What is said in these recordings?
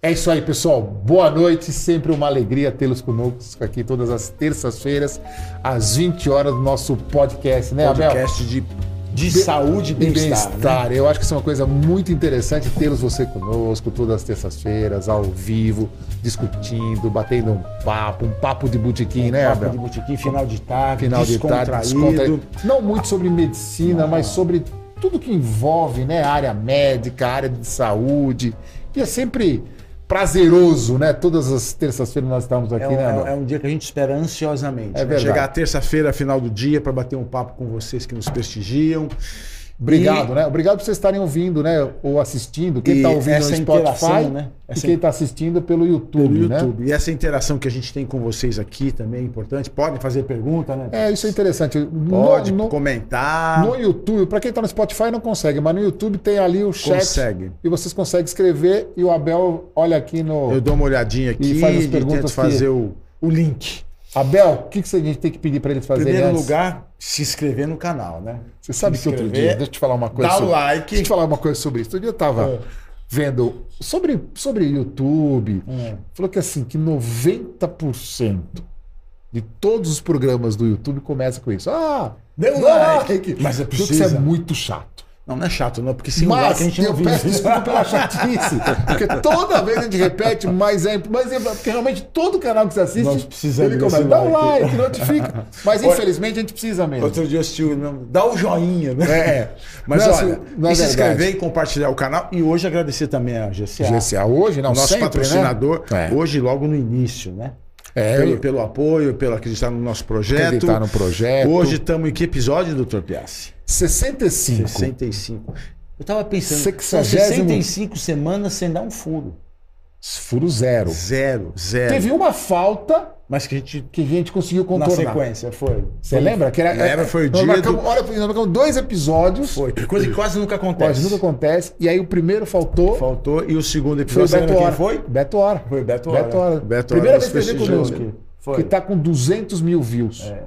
É isso aí, pessoal. Boa noite. Sempre uma alegria tê-los conosco aqui todas as terças-feiras, às 20 horas, do nosso podcast, né, Abel? Podcast de, de saúde e bem-estar. né? Eu acho que isso é uma coisa muito interessante tê-los você conosco todas as terças-feiras, ao vivo, discutindo, batendo um papo, um papo de botequim, né, Papo Abel? de botequim, final de tarde, Final de tarde, descontraído. Não muito sobre medicina, mas sobre tudo que envolve, né? Área médica, área de saúde. E é sempre prazeroso, né? Todas as terças-feiras nós estamos aqui, É um, né, é um- é um dia que a gente espera ansiosamente. É né? verdade. Chegar terça-feira, final do dia, para bater um papo com vocês que nos prestigiam. Obrigado, E- né? Obrigado por vocês estarem ouvindo, né? Ou assistindo. Quem E está ouvindo essa no Spotify né? e Essa quem está assistindo pelo YouTube, pelo né? YouTube. E essa interação que a gente tem com vocês aqui também é importante. Podem fazer pergunta, né? É, isso é interessante. Pode no, no, comentar. no YouTube, para quem está no Spotify não consegue, mas no YouTube tem ali o chat Consegue. e vocês conseguem escrever e o Abel olha aqui no... Eu dou uma olhadinha aqui E faz as e perguntas tento que- fazer o, o link. Abel, o que, que a gente tem que pedir para eles Em fazerem primeiro antes? lugar, se inscrever no canal, né? Você sabe se que outro dia, deixa eu te falar uma coisa. dá o sobre, like. Deixa eu te falar uma coisa sobre isso. Outro dia eu tava É. vendo sobre, sobre YouTube. É. Falou que assim, que 90% de todos os programas do YouTube começa com isso. Ah, Dê um dá like. Mas é Porque Isso é muito chato. Não, não é chato, não, porque sem o Mas like a gente não eu vive. peço desculpa pela chatice. Porque toda vez a gente repete, mas é, mas é porque realmente todo canal que você assiste, Nós precisamos ele começa, dá um like." like, notifica. Mas Olha, infelizmente a gente precisa mesmo. Outro dia eu assisti, o- dá o joinha, né? É. Mas Não, olha, assim, não é e se inscrever e compartilhar o canal. E hoje agradecer também a GCA, GCA hoje, não, nosso sempre, patrocinador. Né? É. Hoje, logo no início, né? É, pelo, eu- pelo apoio, pelo acreditar no nosso projeto. acreditar no projeto. Hoje estamos em que episódio, doutor Piassi? 65. 65. Eu tava pensando, Sexagésimo- são 65 semanas sem dar um furo. Furo zero. Zero, zero. Teve uma falta Mas que a gente, que a gente conseguiu na contornar. sequência, foi. Você lembra? Que era, Lembra, foi o dia marcamos, do- Olha, nós marcamos dois episódios. Foi. Coisa que quase nunca acontece. Quase nunca acontece. E aí o primeiro faltou. Faltou. E o segundo Foi o episódio, você Beto Hora. foi? Beto Hora. Foi Beto Hora. Beto Hora. Beto Primeira Hora vez que prestigiou conosco. Foi. Que tá com 200 mil views. É.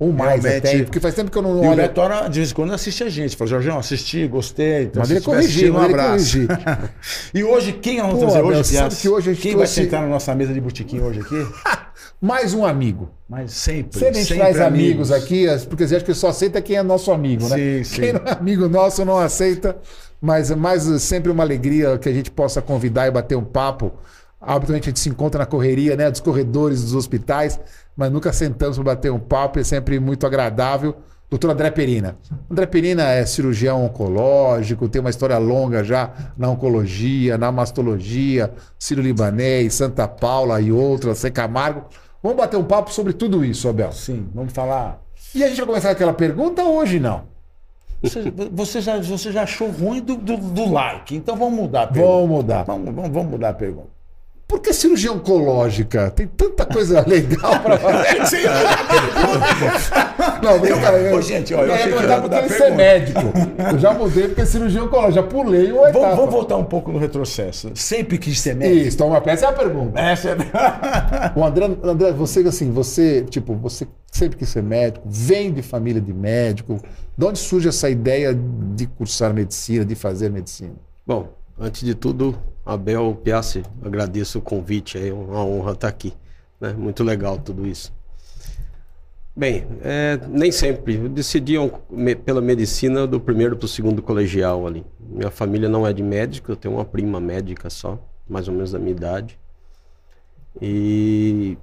Ou mais Realmente. até. Porque faz tempo que eu não E o olho. Beto Hora, de vez em quando, assiste a gente. Fala, Jorgão, assisti, gostei. Então, Manda ele assistindo, um abraço. e hoje, quem nós vamos trazer hoje, sabe que hoje a gente Quem trouxe- vai sentar na nossa mesa de botequim hoje aqui? Mais um amigo. Mas sempre, Sempre a gente sempre traz amigos aqui, as- porque acha que só aceita quem é nosso amigo, né? Sim, sim. Quem não é amigo nosso não aceita, mas é mais sempre uma alegria que a gente possa convidar e bater um papo. Habitualmente a gente se encontra na correria, né? Dos corredores dos hospitais, mas nunca sentamos para bater um papo, é sempre muito agradável. Doutor André Perina. André Perina é cirurgião oncológico, tem uma história longa já na oncologia, na mastologia, Ciro Libanês, Santa Paula e outras, Sem Camargo. Vamos bater um papo sobre tudo isso, Abel. Sim, vamos falar. E a gente vai começar aquela pergunta hoje, não? Você, você já, você já achou ruim do, do, do like, então vamos mudar a pergunta. Vamos mudar. Vamos, vamos, vamos mudar a pergunta. Por que cirurgia oncológica? Tem tanta coisa legal para fazer. Não, brincadeira. Ô, gente, ó, eu achei que perguntar ia por mudar que a ser médico. Eu já mudei porque é cirurgia oncológica. Já pulei uma etapa. Vamos, voltar um pouco no retrocesso. Sempre quis ser médico. Isso, então essa é a pergunta. Essa é... O André, André, você assim, você, tipo, você sempre quis ser médico, vem de família de médico. De onde surge essa ideia de cursar medicina, de fazer medicina? Bom, antes de tudo, Abel Piassi, agradeço o convite, é uma honra estar aqui. Né? Muito legal tudo isso. Bem, é, nem sempre. Eu decidi pela medicina do primeiro para o segundo colegial ali. Minha família não é de médico, eu tenho uma prima médica só, mais ou menos da minha idade. E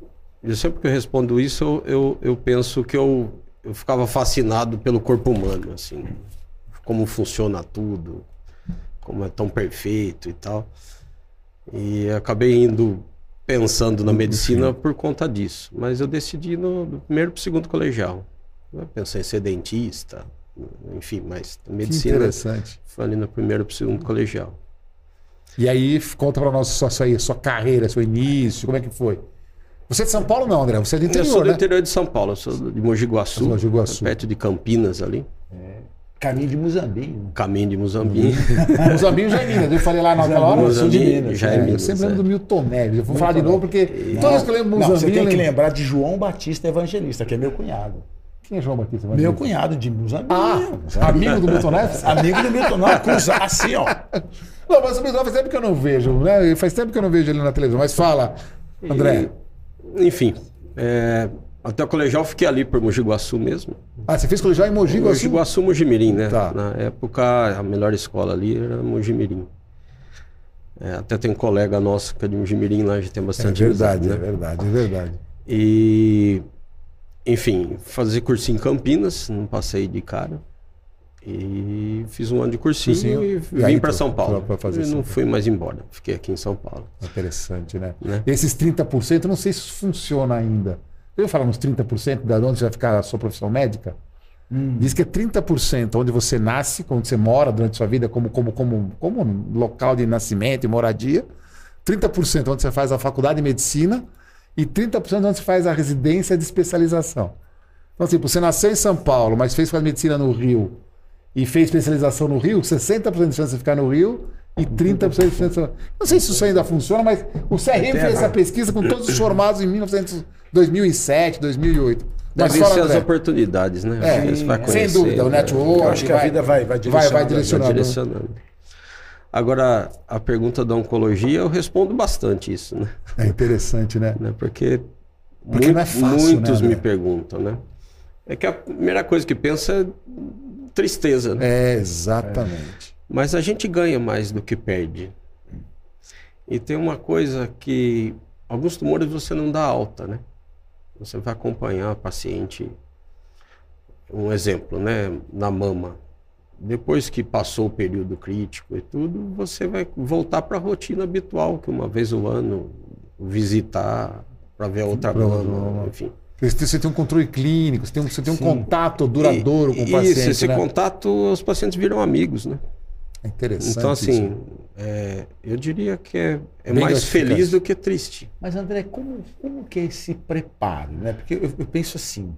eu sempre que eu respondo isso, eu, eu penso que eu, eu ficava fascinado pelo corpo humano, assim, como funciona tudo, como é tão perfeito e tal. E acabei indo pensando na medicina por conta disso. Mas eu decidi no do primeiro para o segundo colegial. Eu pensei em ser dentista, enfim, mas a Que medicina interessante. foi ali no primeiro para o segundo colegial. E aí, conta pra nós sua, sua, sua carreira, seu início, como é que foi? Você é de São Paulo não, André? Você é do eu interior, sou do né? interior de São Paulo, eu sou de Mogi Guaçu, Mogi Guaçu. perto de Campinas ali, Caminho de Moçambique. né? caminho de Moçambique. Os amigos já é Minas, eu falei lá naquela hora. Eu sou de Minas, já é É, eu Minas, sempre é. lembro do Milton Neves. Eu vou falar de novo porque toda vez que eu lembro Não, Mozambique. você tem eu que lembrar de João Batista Evangelista, que é meu cunhado. Quem é João Batista? Meu cunhado de meus Ah, amigo do Milton Neves? Amigo do Milton, não, cruzar assim, ó. Não, mas o Milton faz tempo que eu não vejo, né? Faz tempo que eu não vejo ele na televisão. Mas fala, André. E, enfim, é, até o colegial fiquei ali por Mogi Guaçu mesmo. Ah, você fez colegial em Mogi Guaçu? Mogi Guaçu, Mojimirim, né? Tá. Na época, a melhor escola ali era Mojimirim. É, até tem um colega nosso que é de Mojimirim lá, a gente tem É bastante verdade, é amizade, né? verdade, é verdade. E, enfim, fazer cursinho em Campinas, não passei de cara. E fiz um ano de cursinho, Cursinho, e vim para São Paulo. pra fazer e não fui mais embora, fiquei aqui em São Paulo. Interessante, né? Né? Esses 30%, eu não sei se funciona ainda. Eu ia falar uns 30% da onde você vai ficar a sua profissão médica. Diz que é 30% onde você nasce, onde você mora durante a sua vida, como, como, como, como local de nascimento e moradia. 30% onde você faz a faculdade de medicina e 30% onde você faz a residência de especialização. Então, assim, você nasceu em São Paulo, mas fez fazer medicina no Rio e fez especialização no Rio, 60% de chance de ficar no Rio e 30% de chance. Não sei se isso ainda funciona, mas o CRM fez essa pesquisa com todos os formados em 1900, 2007, 2008. Mas fala, ser as André. oportunidades, né? É, vai sem conhecer, dúvida, o né? network. Eu acho que a vida vai- vai vai, direcionando, vai vai direcionando. Vai direcionando. Agora, a pergunta da oncologia, eu respondo bastante isso, né? É interessante, né? Né? Porque, Porque mui- não é fácil, muitos né, me perguntam, né? É que a primeira coisa que pensa é tristeza, né? É, exatamente. Mas a gente ganha mais do que perde. E tem uma coisa que alguns tumores você não dá alta, né? Você vai acompanhar a paciente. Um exemplo, né? Na mama. Depois que passou o período crítico e tudo, você vai voltar para a rotina habitual, que uma vez ao ano visitar para ver a outra mama, enfim. Você tem um controle clínico, você tem um, você tem um contato duradouro com o E- paciente. Isso, esse né? contato, os pacientes viram amigos, né? É interessante. Então, assim, isso. é, eu diria que é, é mais feliz do que triste. Mas, André, como, como que é esse preparo? Né? Porque eu, eu penso assim,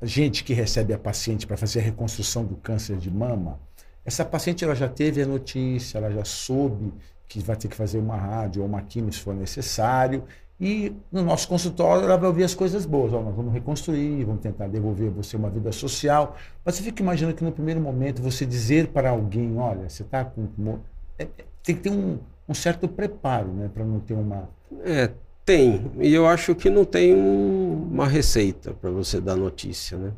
a gente que recebe a paciente para fazer a reconstrução do câncer de mama, essa paciente ela já teve a notícia, ela já soube que vai ter que fazer uma rádio ou uma quimio se for necessário, e no nosso consultório ela vai ouvir as coisas boas. Nós vamos reconstruir, vamos tentar devolver você uma vida social. Mas você fica imaginando que no primeiro momento você dizer para alguém, olha, você está com... tumor", é- é- tem que ter um, um certo preparo, né? Para não ter uma... É, tem. E eu acho que não tem um- uma receita para você dar notícia, né?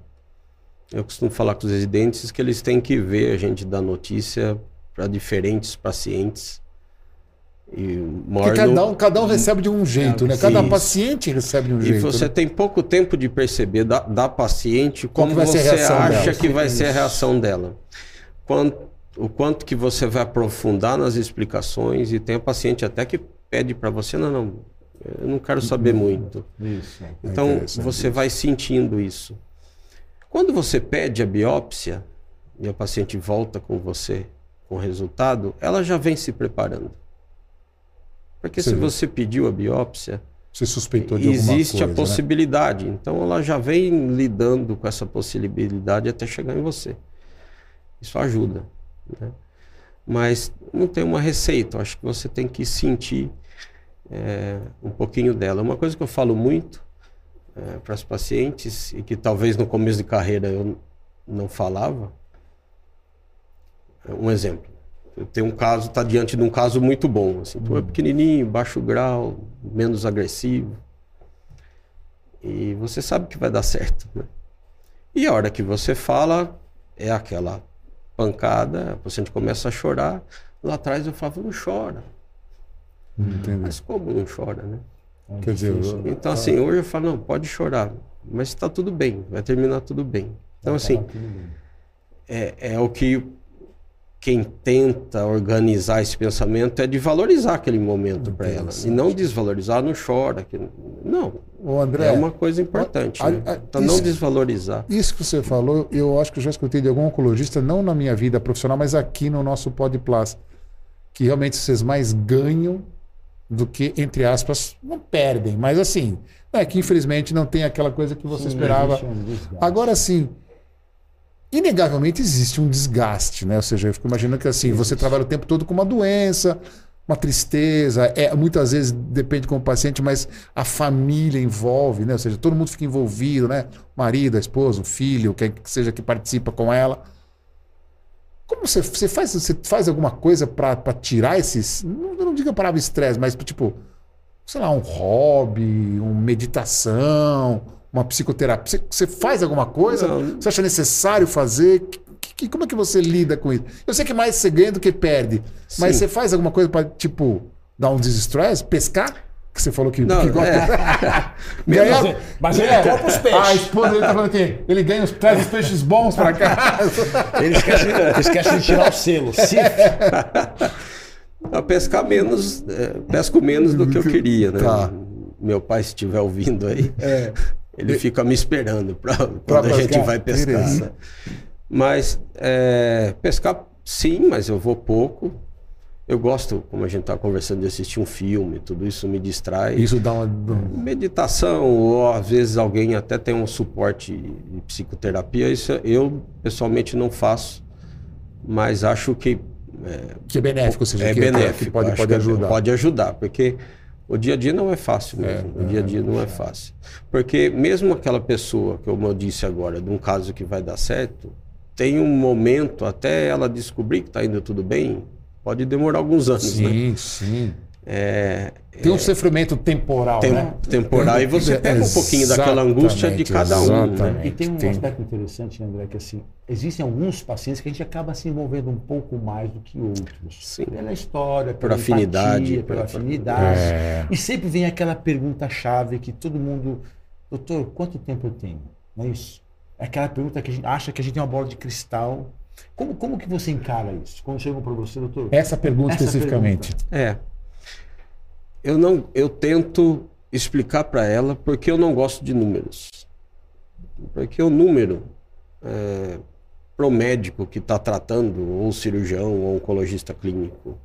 Eu costumo falar com os residentes que eles têm que ver a gente dar notícia para diferentes pacientes. E Porque cada um, cada um recebe de um jeito, né? Cada Isso. paciente recebe de um E jeito. você né? tem pouco tempo de perceber da, da paciente como a você acha dela. que vai ser a reação dela. Quanto, o quanto que você vai aprofundar nas explicações e tem a paciente até que pede para você, não, não, eu não quero saber muito. Isso. Então interessante você isso. vai sentindo isso. Quando você pede a biópsia e a paciente volta com você com o resultado, ela já vem se preparando. Porque Você se você pediu a biópsia, Você suspeitou de existe coisa, a né? possibilidade. Então ela já vem lidando com essa possibilidade até chegar em você. Isso ajuda. né? Mas não tem uma receita. Eu acho que você tem que sentir é, um pouquinho dela. Uma coisa que eu falo muito para as pacientes e que talvez no começo de carreira eu não falava. Um exemplo. Tenho um caso, está diante de um caso muito bom. Assim, tu é pequenininho, baixo grau, menos agressivo. E você sabe que vai dar certo. Né? E a hora que você fala, é aquela pancada, a paciente começa a chorar. Lá atrás eu falava, não chora. Entendi. Mas como não chora, né? Quer dizer, Então, assim, hoje eu falo, não, pode chorar, mas está tudo bem, vai terminar tudo bem. Então, assim, é, é o que quem tenta organizar esse pensamento é de valorizar aquele momento para ela. E não desvalorizar, não chora. Que... Não, Ô, André, é uma coisa importante. a- né? a- Então, não isso- desvalorizar. Isso que você falou, eu acho que eu já escutei de algum oncologista, não na minha vida profissional, mas aqui no nosso Podplas, que realmente vocês mais ganham do que, entre aspas, não perdem. Mas assim, é que infelizmente não tem aquela coisa que você esperava. Agora sim, inegavelmente existe um desgaste, né? Ou seja, eu fico imaginando que assim, você trabalha o tempo todo com uma doença, uma tristeza, é, muitas vezes depende com o paciente, mas a família envolve, né? Ou seja, todo mundo fica envolvido, né? Marido, a esposa, o filho, quem que seja que participa com ela. Como você, você faz você faz alguma coisa para tirar esses, não, não diga a palavra estresse, mas tipo, sei lá, um hobby, uma meditação, uma psicoterapia. Você, você faz alguma coisa? Não. Você acha necessário fazer? Que- que- como é que você lida com isso? Eu sei que mais você ganha do que perde, mas Sim. você faz alguma coisa para tipo dar um desestresse? Pescar? Que você falou que, Não, que gosta. é. Mas ele- mas ele os peixes. A esposa dele tá falando que ele ganha os, traz os peixes bons para casa. Ele esquece, esquece de tirar o selo. Se A pescar menos, é, pesco menos do que eu queria, né? Tá. Meu pai, se estiver ouvindo aí, É. ele fica me esperando para quando a gente vai pescar. Né? Mas é, pescar, sim, mas eu vou pouco. Eu gosto, como a gente está conversando, de assistir um filme, tudo isso me distrai. Isso dá uma. um- Meditação, ou às vezes alguém até tem um suporte de psicoterapia, isso eu pessoalmente não faço, mas acho que Que é benéfico, ou seja, é que, benéfico. que pode, acho pode é- ajudar. Pode ajudar, porque o dia a dia não é fácil mesmo. o dia a dia não é fácil. Porque mesmo aquela pessoa, como eu disse agora, de um caso que vai dar certo, tem um momento até ela descobrir que está indo tudo bem, pode demorar alguns anos, né? Sim, sim. É, Tem um sofrimento temporal, tem, né? temporal e você pega um pouquinho daquela angústia de cada um. Né? E tem um Tem. aspecto interessante, André, que assim, existem alguns pacientes que a gente acaba se envolvendo um pouco mais do que outros. Sim. Pela história, pela afinidade, empatia, pela pela- afinidade. É. E sempre vem aquela pergunta-chave que todo mundo. Doutor, quanto tempo eu tenho? Não é isso? É aquela pergunta que a gente acha que a gente tem uma bola de cristal. Como, como que você encara isso? Quando chegam para você, doutor? Essa pergunta Essa especificamente. É. Eu não, eu tento explicar para ela porque eu não gosto de números. Porque o número é, para o médico que está tratando, ou cirurgião, ou oncologista clínico,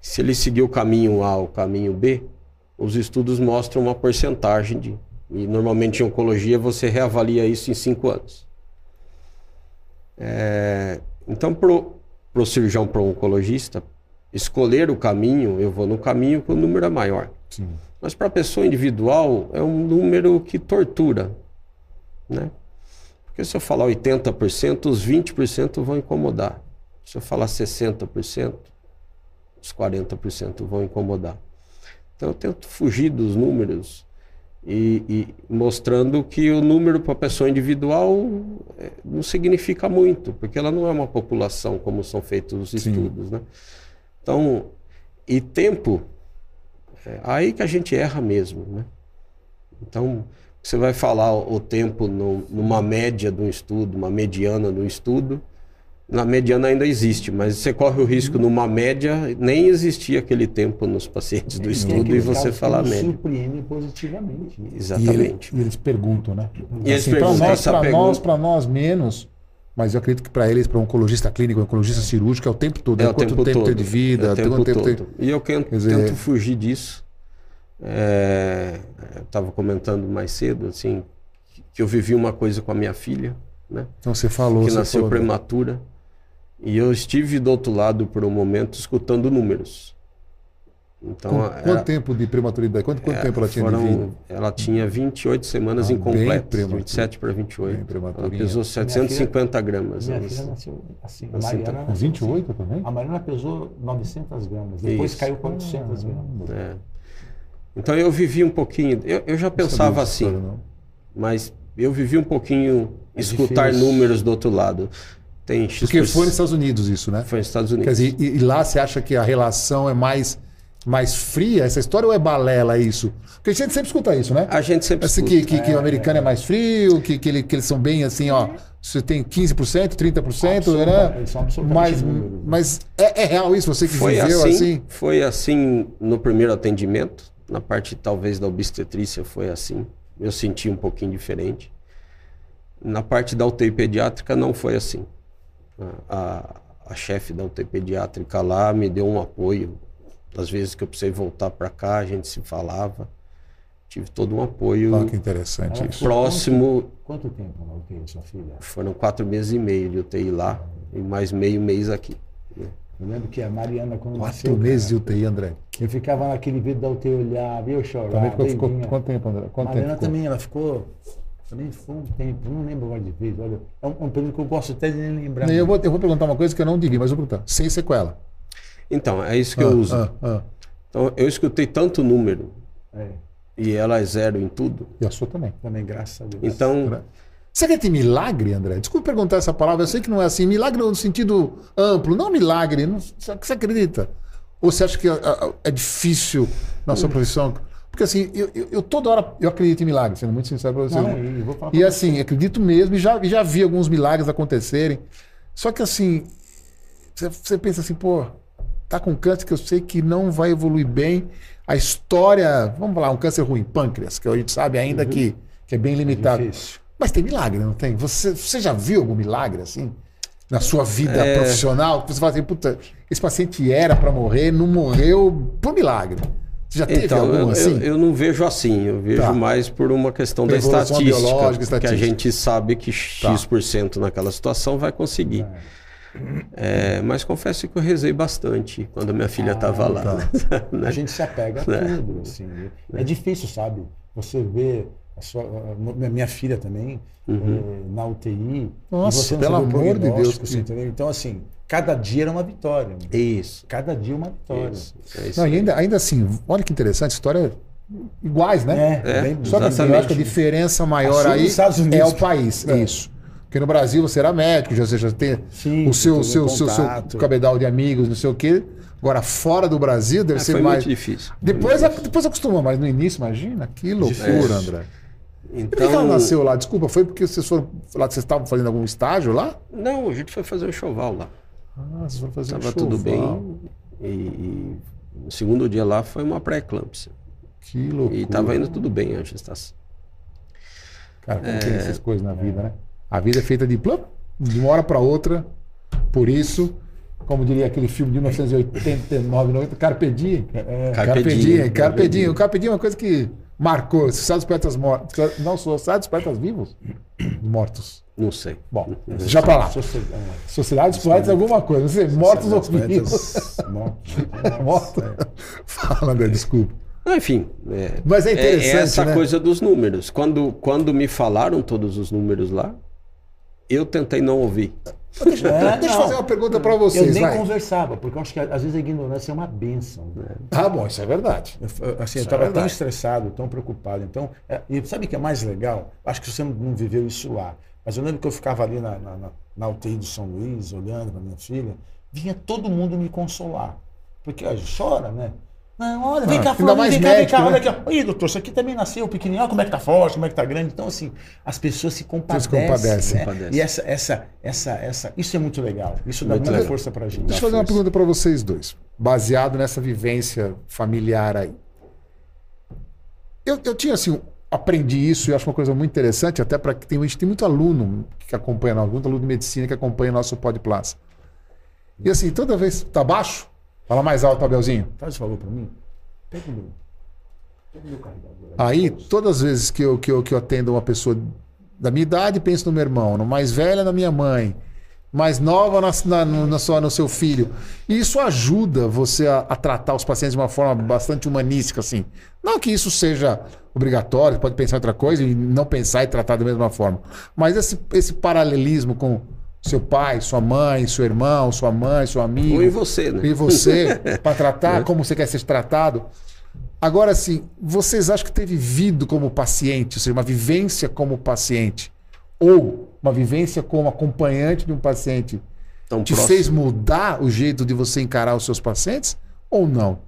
se ele seguir o caminho A ou o caminho B, os estudos mostram uma porcentagem de. E normalmente em oncologia você reavalia isso em cinco anos. É, então, para o cirurgião, para o oncologista, escolher o caminho, eu vou no caminho que o número é maior. Sim. Mas para a pessoa individual, é um número que tortura. Né? Porque se eu falar 80%, os 20% vão incomodar. Se eu falar 60%, os 40% vão incomodar. Então eu tento fugir dos números e, e mostrando que o número para a pessoa individual eh, não significa muito, porque ela não é uma população como são feitos os Sim. estudos. Né? Então, e tempo, é aí que a gente erra mesmo. Né? Então, você vai falar o tempo no- numa média de um estudo, uma mediana de um estudo, na mediana ainda existe, mas você corre o risco numa média nem existir aquele tempo nos pacientes do Tem estudo e você falar média. surpreendem positivamente. E, ele- Exatamente. e eles perguntam, né? E eles Assim, para perguntam, nós, essa para pergunta- nós, para nós menos, mas eu acredito que para eles, para um oncologista clínico, um oncologista cirúrgico, é o tempo todo. É né? o quanto tempo tempo todo. tem de vida, É o tempo tempo tem- todo. E eu tento, dizer- tento fugir disso. É, eu estava comentando mais cedo, assim, que eu vivi uma coisa com a minha filha, né? Então você falou, que você nasceu falou- prematura. E eu estive do outro lado por um momento escutando números. Então, Com- era- quanto tempo de prematuridade? Quanto, quanto é, tempo ela tinha foram- de vida? Ela tinha 28 semanas Ah, incompletas, prematura. 27 para 28. Bem Ela pesou 750 gramas. Minha ela- filha nasceu assim. A Assim, Mariana, Com 28 também? a Mariana pesou 900 gramas, depois Isso. caiu 400 gramas. é. Então eu vivi um pouquinho. Eu, eu já pensava Não dessa assim, história, mas eu vivi um pouquinho É escutar difícil. números do outro lado. Tem X Porque foi nos Estados Unidos isso, né? foi nos Estados Quer Unidos. dizer, e, e lá você acha que a relação é mais, mais fria, essa história, ou é balela isso? Porque a gente sempre escuta isso, né? a gente sempre Assim, escuta. que, que, que o americano é mais frio, que, que, ele- que eles são bem assim, ó. Você tem 15%, 30%, Absoluta- né? eles são absolutamente Mas, mas é, é real isso? Você que Foi viveu assim, assim? foi assim no primeiro atendimento, na parte talvez da obstetrícia foi assim. Eu senti um pouquinho diferente. Na parte da UTI pediátrica não foi assim. A, a, a chefe da UTI pediátrica lá me deu um apoio. Às vezes que eu precisei voltar para cá, a gente se falava. Tive todo um apoio Olha que interessante isso. próximo. Quanto, quanto tempo na UTI, sua filha? Foram quatro meses e meio de UTI lá e mais meio mês aqui. Eu lembro que a Mariana, quando Quatro nasceu, meses de UTI, André. eu ficava naquele vídeo da UTI, eu olhava, eu chorava. Também ficou, e ficou quanto tempo, André? A Quanto Mariana tempo também, ela ficou. Também ficou um tempo, não lembro agora de vez. Olha, é um, um período que eu gosto até de nem lembrar. Eu vou, eu vou perguntar uma coisa que eu não devia, mas vou perguntar. Sem sequela. Então, é isso que Ah, eu uso. ah, ah. Então, eu escutei tanto número É, e ela é zero em tudo. E a sua também. também, graças a Deus. Então, Você acredita em milagre, André? Desculpa perguntar essa palavra, eu sei que não é assim. Milagre no sentido amplo, não milagre. Não, você acredita? Ou você acha que ah, é difícil na sua profissão? Porque assim, eu, eu, eu toda hora eu acredito em milagre, sendo muito sincero para você. Não, e vou falar E pra assim, acredito mesmo, e já, já vi alguns milagres acontecerem. Só que assim, você, você pensa assim, pô, tá com câncer que eu sei que não vai evoluir bem. A história, vamos falar, um câncer ruim, pâncreas, que a gente sabe ainda que, que é bem limitado. Difícil. Mas tem milagre, não tem? Você, você já viu algum milagre assim? Na sua vida É. profissional? Que você fala assim, puta, esse paciente era para morrer, não morreu por milagre. Você já teve então algum eu, assim? eu, eu não vejo assim. Eu vejo Tá. mais por uma questão Por da estatística, biológica, Que estatística. a gente sabe que Tá. X% naquela situação vai conseguir. É, mas confesso que eu rezei bastante quando minha filha estava lá. tá. né? A gente se apega a tudo, assim. É difícil, sabe? Você vê a sua, a minha filha também eh, na UTI. Uhum. Nossa, e pelo amor de Deus, você que- entendeu? Então, assim, cada dia era uma vitória. né? Isso. Cada dia uma vitória. isso, é isso Não, e ainda, ainda assim, olha que interessante, história iguais, né? É, É, bem- Só que assim, eu acho que a diferença maior A Sul aí é o país. É. Isso. Porque no Brasil você era médico, já, você já tem Sim, o seu, seu, seu, seu cabedal de amigos, não sei o quê. Agora, fora do Brasil, deve Ah, ser foi mais. muito difícil. Depois, depois acostuma, mas no início, imagina, que loucura, Difícil. André. E por que ela Então, nasceu lá? Desculpa, foi porque vocês foram lá, vocês estavam fazendo algum estágio lá? não, a gente foi fazer um choval lá. Ah, vocês foram fazer um Tava tudo choval. bem. E, e no segundo dia lá foi uma pré-eclâmpsia. Que loucura. E tava indo tudo bem a gestação. Cara, como tem essas coisas na vida, né? A vida é feita de plum, de uma hora para outra. Por isso, como diria aquele filme de 1989, 90, Carpe Diem. É, Carpe diem, Carpe Diem. O Carpe Diem é uma coisa que marcou. Sociedade dos Poetas Mortos. Não, Sociedade dos Poetas Vivos? Mortos. Não sei. Bom, já para lá. Sociedade- dos Poetas é alguma coisa. Não sei, mortos ou vivos. Mortos. Mortos. Fala, André, desculpa. Ah, Enfim, é, Mas é interessante, essa né? coisa dos números. Quando, quando me falaram todos os números lá, eu tentei não ouvir. Deixa, É, deixa eu não. fazer uma pergunta para Eu vocês. nem vai. conversava, porque eu acho que às vezes a ignorância é uma benção. né? Ah, bom, isso é verdade. Eu, eu- assim, eu Isso é estava tão estressado, tão preocupado. Então, é, e sabe o que é mais legal? Acho que você não, não viveu isso lá. Mas eu lembro que eu ficava ali na, na, na- na UTI do São Luís, olhando para minha filha, vinha todo mundo me consolar. Porque ó, chora, né? Não, olha, vem Ah, cá, fulano, vem cá, vem cá, olha né? aqui. ó. Ih, doutor, isso aqui também nasceu pequenininho, olha como é que tá forte, como é que tá grande. Então, assim, as pessoas se compadecem. compadecem. né? Compadecem. E essa, essa, essa, essa, isso é muito legal. Isso dá Muito muita legal. força pra gente. Deixa eu fazer uma pergunta para vocês dois, baseado nessa vivência familiar aí. Eu, eu tinha assim, aprendi isso e acho uma coisa muito interessante, até para que tem, a gente tem muito aluno que acompanha muito aluno de medicina que acompanha nosso Podplas. E assim, toda vez tá baixo, fala mais alto, Abelzinho. Faz o favor pra mim. Pega o meu. Pega o meu carregador. Aí, todas as vezes que eu, que eu, que eu atendo uma pessoa da minha idade, penso no meu irmão, no mais velha, na minha mãe, mais nova na, na, no, na sua, no seu filho. E isso ajuda você a, a tratar os pacientes de uma forma bastante humanística, assim. Não que isso seja obrigatório, pode pensar em outra coisa e não pensar e tratar da mesma forma. Mas esse, esse paralelismo com seu pai, sua mãe, seu irmão, sua mãe, seu amigo Ou em você, né? e você para tratar como você quer ser tratado. Agora, assim, vocês acham que ter vivido como paciente, ou seja, uma vivência como paciente, ou uma vivência como acompanhante de um paciente, Tão te próximo. fez mudar o jeito de você encarar os seus pacientes? Ou não?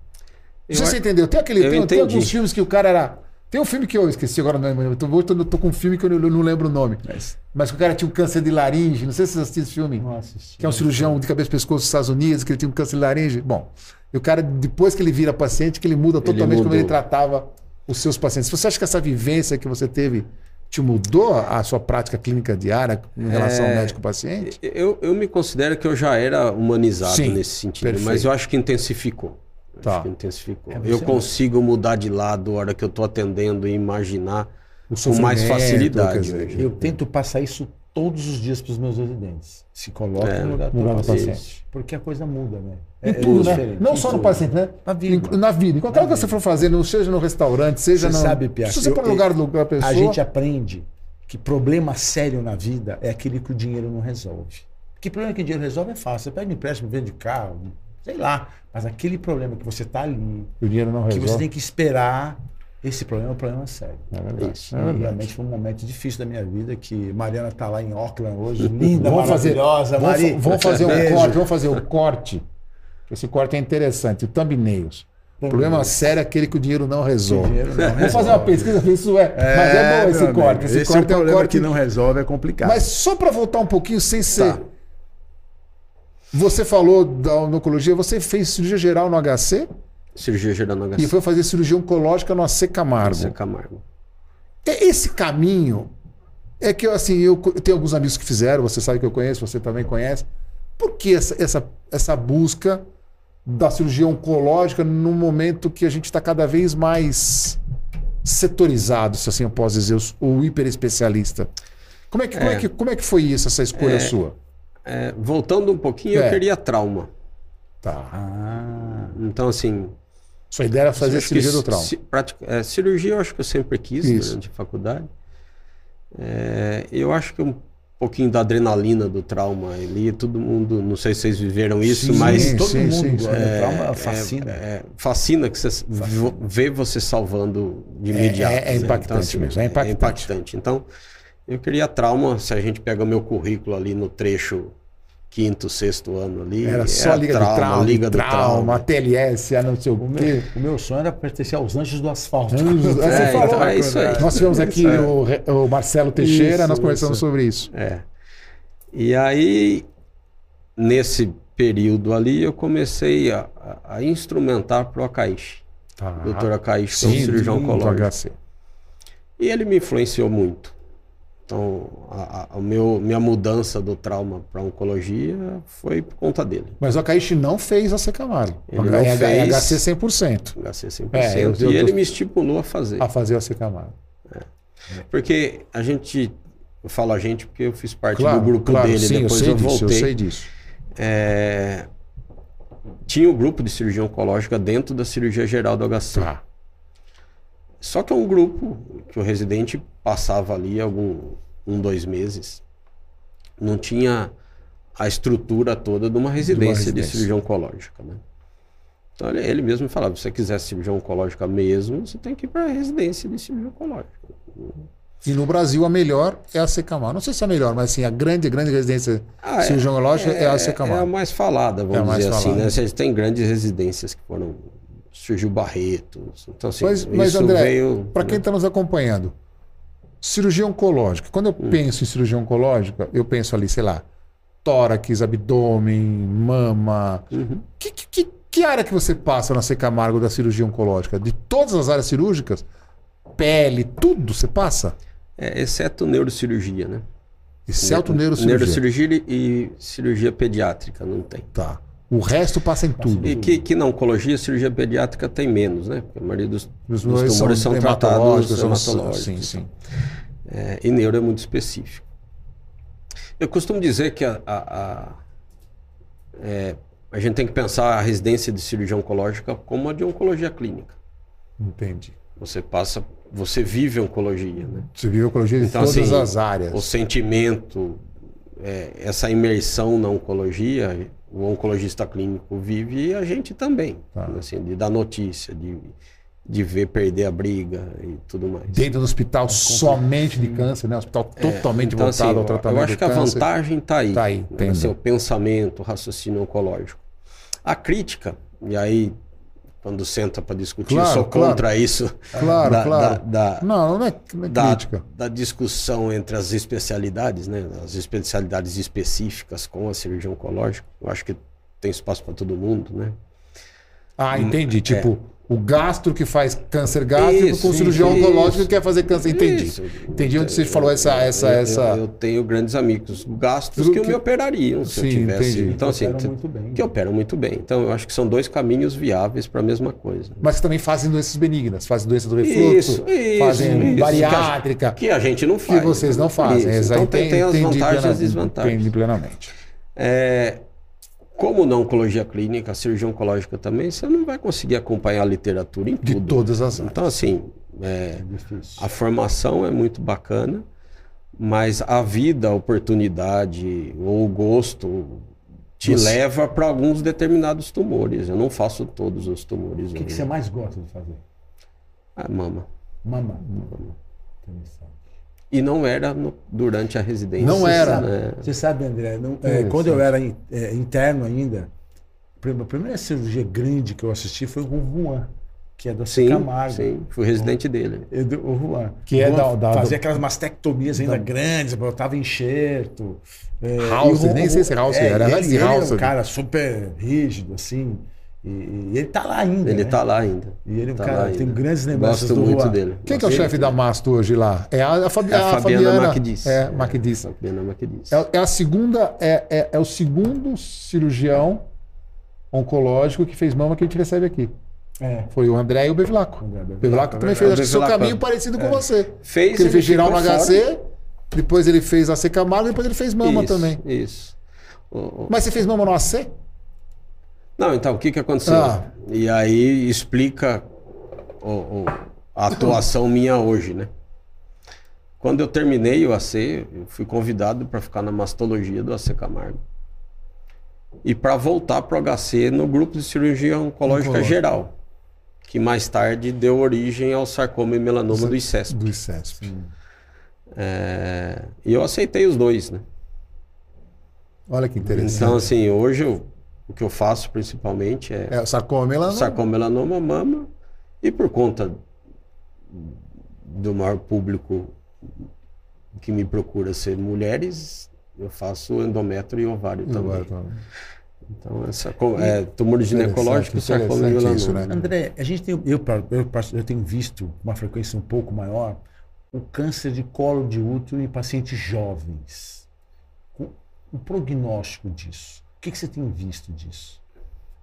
Eu Você a- entendeu? Tem, aquele, eu tem, tem alguns filmes que o cara era. Tem um filme que eu esqueci agora, não lembro. Eu tô, eu tô com um filme que eu não, não lembro o nome. Mas Mas que o cara tinha um câncer de laringe. Não sei se vocês assistiram esse filme não assisti. que é um cirurgião de cabeça e pescoço dos Estados Unidos, que ele tinha um câncer de laringe. Bom, e o cara, depois que ele vira paciente, que ele muda totalmente como mudou. ele tratava os seus pacientes. Você acha que essa vivência que você teve te mudou a sua prática clínica diária em relação ao É, médico-paciente? Eu, eu me considero que eu já era humanizado Sim, nesse sentido, perfeito. mas eu acho que intensificou. Eu Tá. Acho que intensificou. É, eu é- consigo mudar de lado a hora que eu estou atendendo e imaginar O com mais facilidade. dizer, hoje. Eu tento passar isso todos os dias para os meus residentes. Se coloca É, no lugar do paciente. paciente. Porque a coisa muda, né? Em tudo, né? diferente, Não em só no tudo. paciente, né? Na vida. Em- Na vida. Em qualquer lugar que você for fazer, não seja no restaurante, seja Você no. sabe, Pia, Se você for no lugar do- da pessoa. A gente aprende que problema sério na vida é aquele que o dinheiro não resolve. Que problema que o dinheiro resolve é fácil. Você pede um empréstimo, vende carro, sei lá. Mas aquele problema que você está ali, O dinheiro não que você tem que esperar, esse problema é um problema sério. É verdade. Isso. É verdade. realmente foi um momento difícil da minha vida, que Mariana está lá em Auckland hoje, linda, Vamos fazer, maravilhosa, vamos, Mari. vamos fazer um corte, vamos fazer o corte. Esse corte é interessante, o thumbnails. O problema sério é aquele que o dinheiro não resolve. dinheiro não Vamos resolve. fazer uma pesquisa, isso é. Mas é bom esse amigo, corte. Esse, Esse, corte é problema corte. que não resolve, é complicado. Mas só para voltar um pouquinho, sem ser. Você falou da oncologia, você fez cirurgia geral no HC Cirurgia geral no e HC. foi fazer cirurgia oncológica no AC Camargo. Zé Camargo. É Esse caminho é que eu, assim, eu eu tenho alguns amigos que fizeram, você sabe que eu conheço, você também conhece. Por que essa, essa, essa busca da cirurgia oncológica num momento que a gente está cada vez mais setorizado, se assim eu posso dizer, o hiperespecialista? Como é que, como é. É. que, como é que foi isso, essa escolha É. sua? É, voltando um pouquinho, É. eu queria trauma. Tá. Ah, Então, assim. Sua ideia era fazer que cirurgia do trauma. ci- pratica- é, cirurgia eu acho que eu sempre quis Isso. durante a faculdade. É, eu acho que um pouquinho da adrenalina do trauma ali, todo mundo, não sei se vocês viveram isso, sim, mas todo sim, mundo sim, gosta. sim. O trauma é, fascina. é, fascina que você vo- vê você salvando de É- imediato. é- é né? impactante mesmo, é impactante. impactante. Então, eu queria trauma, se a gente pega o meu currículo ali no trecho quinto, sexto ano ali. Era só Liga do Trauma, Liga do trauma, Trauma. TLS, a não sei o O quê. meu, o meu sonho era pertencer aos anjos do asfalto. Anjos- É, você É, falou, então é isso aí. Nós tivemos aqui o, Re- o Marcelo Teixeira, Isso, nós conversamos isso. sobre isso. É. E aí, nesse período ali, eu comecei a, a- instrumentar para o Akaishi. Tá. Doutor Akaishi, que é um cirurgião oncológico. E ele me influenciou muito. Então, a, a- o meu, minha mudança do trauma para oncologia foi por conta dele. Mas o Akaishi não fez a C Camargo. Ele não é, é fez. HC 100% HC 100%. É, eu- eu e ele tô- me estimulou a fazer. a fazer a C Camargo. Porque a gente, eu falo a gente porque eu fiz parte Claro, do grupo claro, dele, sim, depois eu sei eu disso, voltei. eu sei disso. É, tinha o grupo de cirurgia oncológica dentro da cirurgia geral do HC. Tá. Só que é um grupo que o residente passava ali algum um, dois meses. Não tinha a estrutura toda de uma residência de, residência. cirurgia oncológica, né? Então ele, ele mesmo falava, se você quiser cirurgia oncológica mesmo, você tem que ir para a residência de cirurgia oncológica. E no Brasil a melhor é a C Camargo. Não sei se é a melhor, mas assim, a grande, grande residência Ah, é- cirurgia oncológica é, a C É a mais falada, vamos É mais dizer assim, falada. né? Você tem grandes residências que foram surgiu Barretos. Então assim, Mas, mas isso André, veio para quem está nos acompanhando, cirurgia oncológica. Quando eu Hum. penso em cirurgia oncológica, eu penso ali, sei lá, tórax, abdômen, mama. Uhum. Que, que, que, área que você passa na C Camargo da cirurgia oncológica? De todas as áreas cirúrgicas? Pele, tudo você passa? É, exceto neurocirurgia, né? Exceto neurocirurgia. Neurocirurgia e cirurgia pediátrica não tem. Tá. O resto passa em tudo. E que, que na oncologia, cirurgia pediátrica tem menos, né? Porque a maioria dos, Os dos tumores são, tratados hematológicos, são- hematológicos. Sim, sim. É, e neuro é muito específico. Eu costumo dizer que a, a, a- é, a gente tem que pensar a residência de cirurgia oncológica como a de oncologia clínica. Entendi. Você passa, você vive oncologia, né? Você viu oncologia de Então, todas assim, as áreas. O sentimento, é, essa imersão na oncologia, o oncologista clínico vive e a gente também. Tá. Assim, de dar notícia, de, de ver perder a briga e tudo mais. Dentro do hospital somente de câncer, né? Hospital totalmente Então, voltado assim, ao tratamento Eu acho que a vantagem está aí. Tá aí, né? Assim, o pensamento, o raciocínio oncológico. A crítica, e aí, quando senta para discutir, Claro, eu sou claro. contra isso. Claro, da, claro. da- da- Não, não é, não é da, crítica. da discussão entre as especialidades, né? As especialidades específicas com a cirurgia oncológica. Eu acho que tem espaço para todo mundo, né? Ah, entendi. Tipo, o gastro que faz câncer gástrico Isso, com o cirurgião isso. oncológico que quer fazer câncer. Entendi. Isso. Entendi onde você falou essa. essa, Eu- eu- essa... Eu, tenho grandes amigos gastos Tudo que, que- me operariam se Sim, eu tivesse. entendi. Então, assim, Operam t- muito bem. que operam muito bem. Então, eu acho que são dois caminhos viáveis para a mesma coisa. Mas que também fazem doenças benignas, fazem doença do refluxo, Isso, isso, fazem isso. bariátrica, Que a gente não que faz. vocês não fazem. Então, tem, tem as entendi vantagens e desvantagens. Entendi plenamente. É, como na oncologia clínica, a cirurgia oncológica também, você não vai conseguir acompanhar a literatura em De tudo. todas as áreas. Então, assim, é, É a formação é muito bacana, mas a vida, a oportunidade ou o gosto te Você- leva para alguns determinados tumores. Eu não faço todos os tumores. O que, que você mais gosta de fazer? Ah, mama. Mama. Interessante. E não era no- durante a residência. Não era. né? Você sabe, André, não- é, Interessante. quando eu era in- é, interno ainda, a prim- a primeira cirurgia grande que eu assisti foi com o Juan, que é do Sim, Camargo. sim. Fui residente dele. Eu do- O Juan. Que é O Juan da- da- Fazia aquelas mastectomias ainda grandes, botava enxerto. É, House, e o- nem sei se é House, era ele, Hans ele é um cara super rígido, assim. E, e ele tá lá ainda. Ele né? tá lá ainda. E ele, Tá cara, tem ainda. grandes lembranças Gosto do muito Juan. dele. Quem que é o chefe da Masto hoje lá? É a, a, Fabi- É a a Fabiana Fabiana. É, Macdiz. Fabiana Macdiz. É, é a segunda, é, é, é o segundo cirurgião oncológico que fez mama que a gente recebe aqui. É. Foi o André e o Bevilacqua. André O Bevilacqua, também é fez verdade. acho que seu caminho parecido com você. Fez, Porque ele fez geral no HC, fora. depois ele fez AC Camargo, depois ele fez mama Isso, também. Isso. O- o- Mas você fez mama no AC? Não, então, o que, que aconteceu? Ah. E aí explica o- o- a atuação minha hoje, né? Quando eu terminei o AC, eu fui convidado para ficar na mastologia do AC Camargo. E para voltar para o HC no grupo de cirurgia oncológica Oncológica. geral, que mais tarde deu origem ao sarcoma e melanoma do ICESP. Do ICESP. É, E eu aceitei os dois, né? Olha que interessante. Então, assim, hoje eu- o que eu faço principalmente é é, o sarcoma melanoma. sarcoma melanoma mama e por conta do maior público que me procura ser mulheres, eu faço endométrio e ovário também. Agora, tá. Então, essa, é, tumor ginecológico, Interessante, sarcoma e interessante melanoma. isso, né? André, a gente tem, eu, eu, eu tenho visto com uma frequência um pouco maior o câncer de colo de útero em pacientes jovens. O prognóstico disso. O que, que você tem visto disso?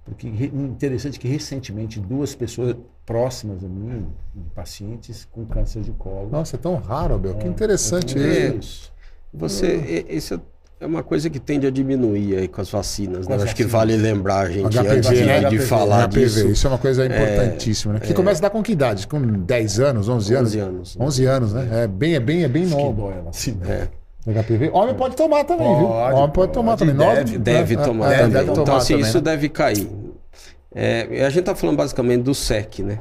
Porque re- interessante que recentemente duas pessoas próximas a mim, de pacientes com câncer de colo. Nossa, é tão raro, Abel. Que interessante É, isso. isso. Você, e- isso é uma coisa que tende a diminuir aí com as vacinas. Com né? as Acho que vale lembrar a gente HPV, antes de, né? de HPV, falar HPV, disso. isso é uma coisa importantíssima, né? Que começa a dar com que idade? Com 10 anos, 11 anos? 11 anos. 11 anos, né? É bem, é bem, é bem Que novo. dói a vacina. É. HPV. Homem pode tomar também, viu? Pode, Homem pode, tomar pode, também. deve, Nove- Deve é, tomar é, também. deve então, tomar assim, também, isso né? deve cair. É, a gente está falando basicamente do SEC, né?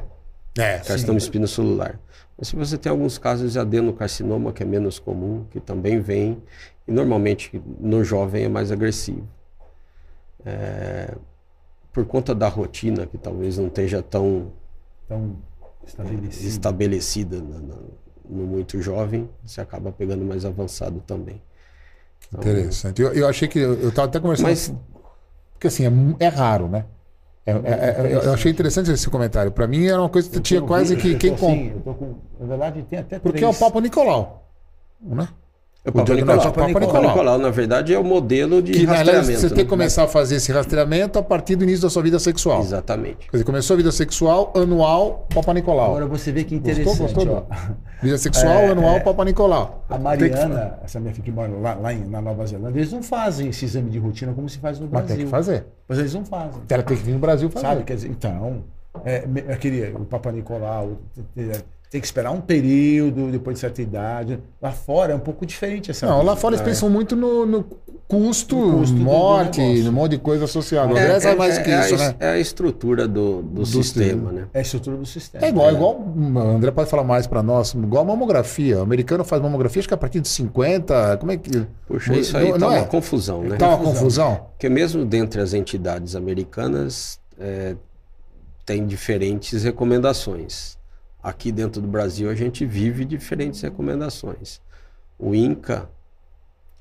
É, Carcinoma espinocelular. Mas se você tem alguns casos de adenocarcinoma, que é menos comum, que também vem, e normalmente no jovem é mais agressivo. É, por conta da rotina, que talvez não esteja tão Então, estabelecido. estabelecida na- na- muito jovem, você acaba pegando mais avançado também. Então, Interessante. Eu, eu achei que. Eu, eu tava até conversando. Mas Porque assim, é, é raro, né? É- é- é- eu- achei interessante esse comentário. Pra mim era uma coisa que tinha quase que. eu Quem com... assim, eu tô com, na verdade, tem até Porque é o. Papa Nicolau. Né? O Papa Nicolau, Papa Papa Nicolau. Nicolau, na verdade, é o modelo de Que na verdade, rastreamento. você tem né? que começar a fazer esse rastreamento a partir do início da sua vida sexual. Exatamente. Quer dizer, começou a vida sexual, anual, Papa Nicolau. Agora você vê que Gostou? interessante. Gostou? ó. Vida sexual, É, anual, é. Papa Nicolau. A Tem que- Mariana, essa minha filha que mora lá, lá em- na Nova Zelândia, eles não fazem esse exame de rotina como se faz no Mas Brasil. tem que fazer. Mas eles não fazem. Ela tem que vir no Brasil fazer. Sabe? Quer dizer, então, é, aquele, o Papa Nicolau tem, tem que esperar um período depois de certa idade. Lá fora é um pouco diferente essa Não, lá coisa. fora eles É. pensam muito no, no custo, No custo do- do morte, no monte de coisa associada. O André sabe mais do que é isso, a, né? é a estrutura do, do, Do sistema, né? É a estrutura do sistema. É igual, igual. O André pode falar mais pra nós. Igual mamografia. O americano faz mamografia, acho que a partir de 50. Como é que. Puxa, isso aí Não- tá não uma é? confusão, né? Tá uma Confusão. confusão? Porque mesmo dentre as entidades americanas, é, tem diferentes recomendações. Aqui dentro do Brasil, a gente vive diferentes recomendações. O INCA,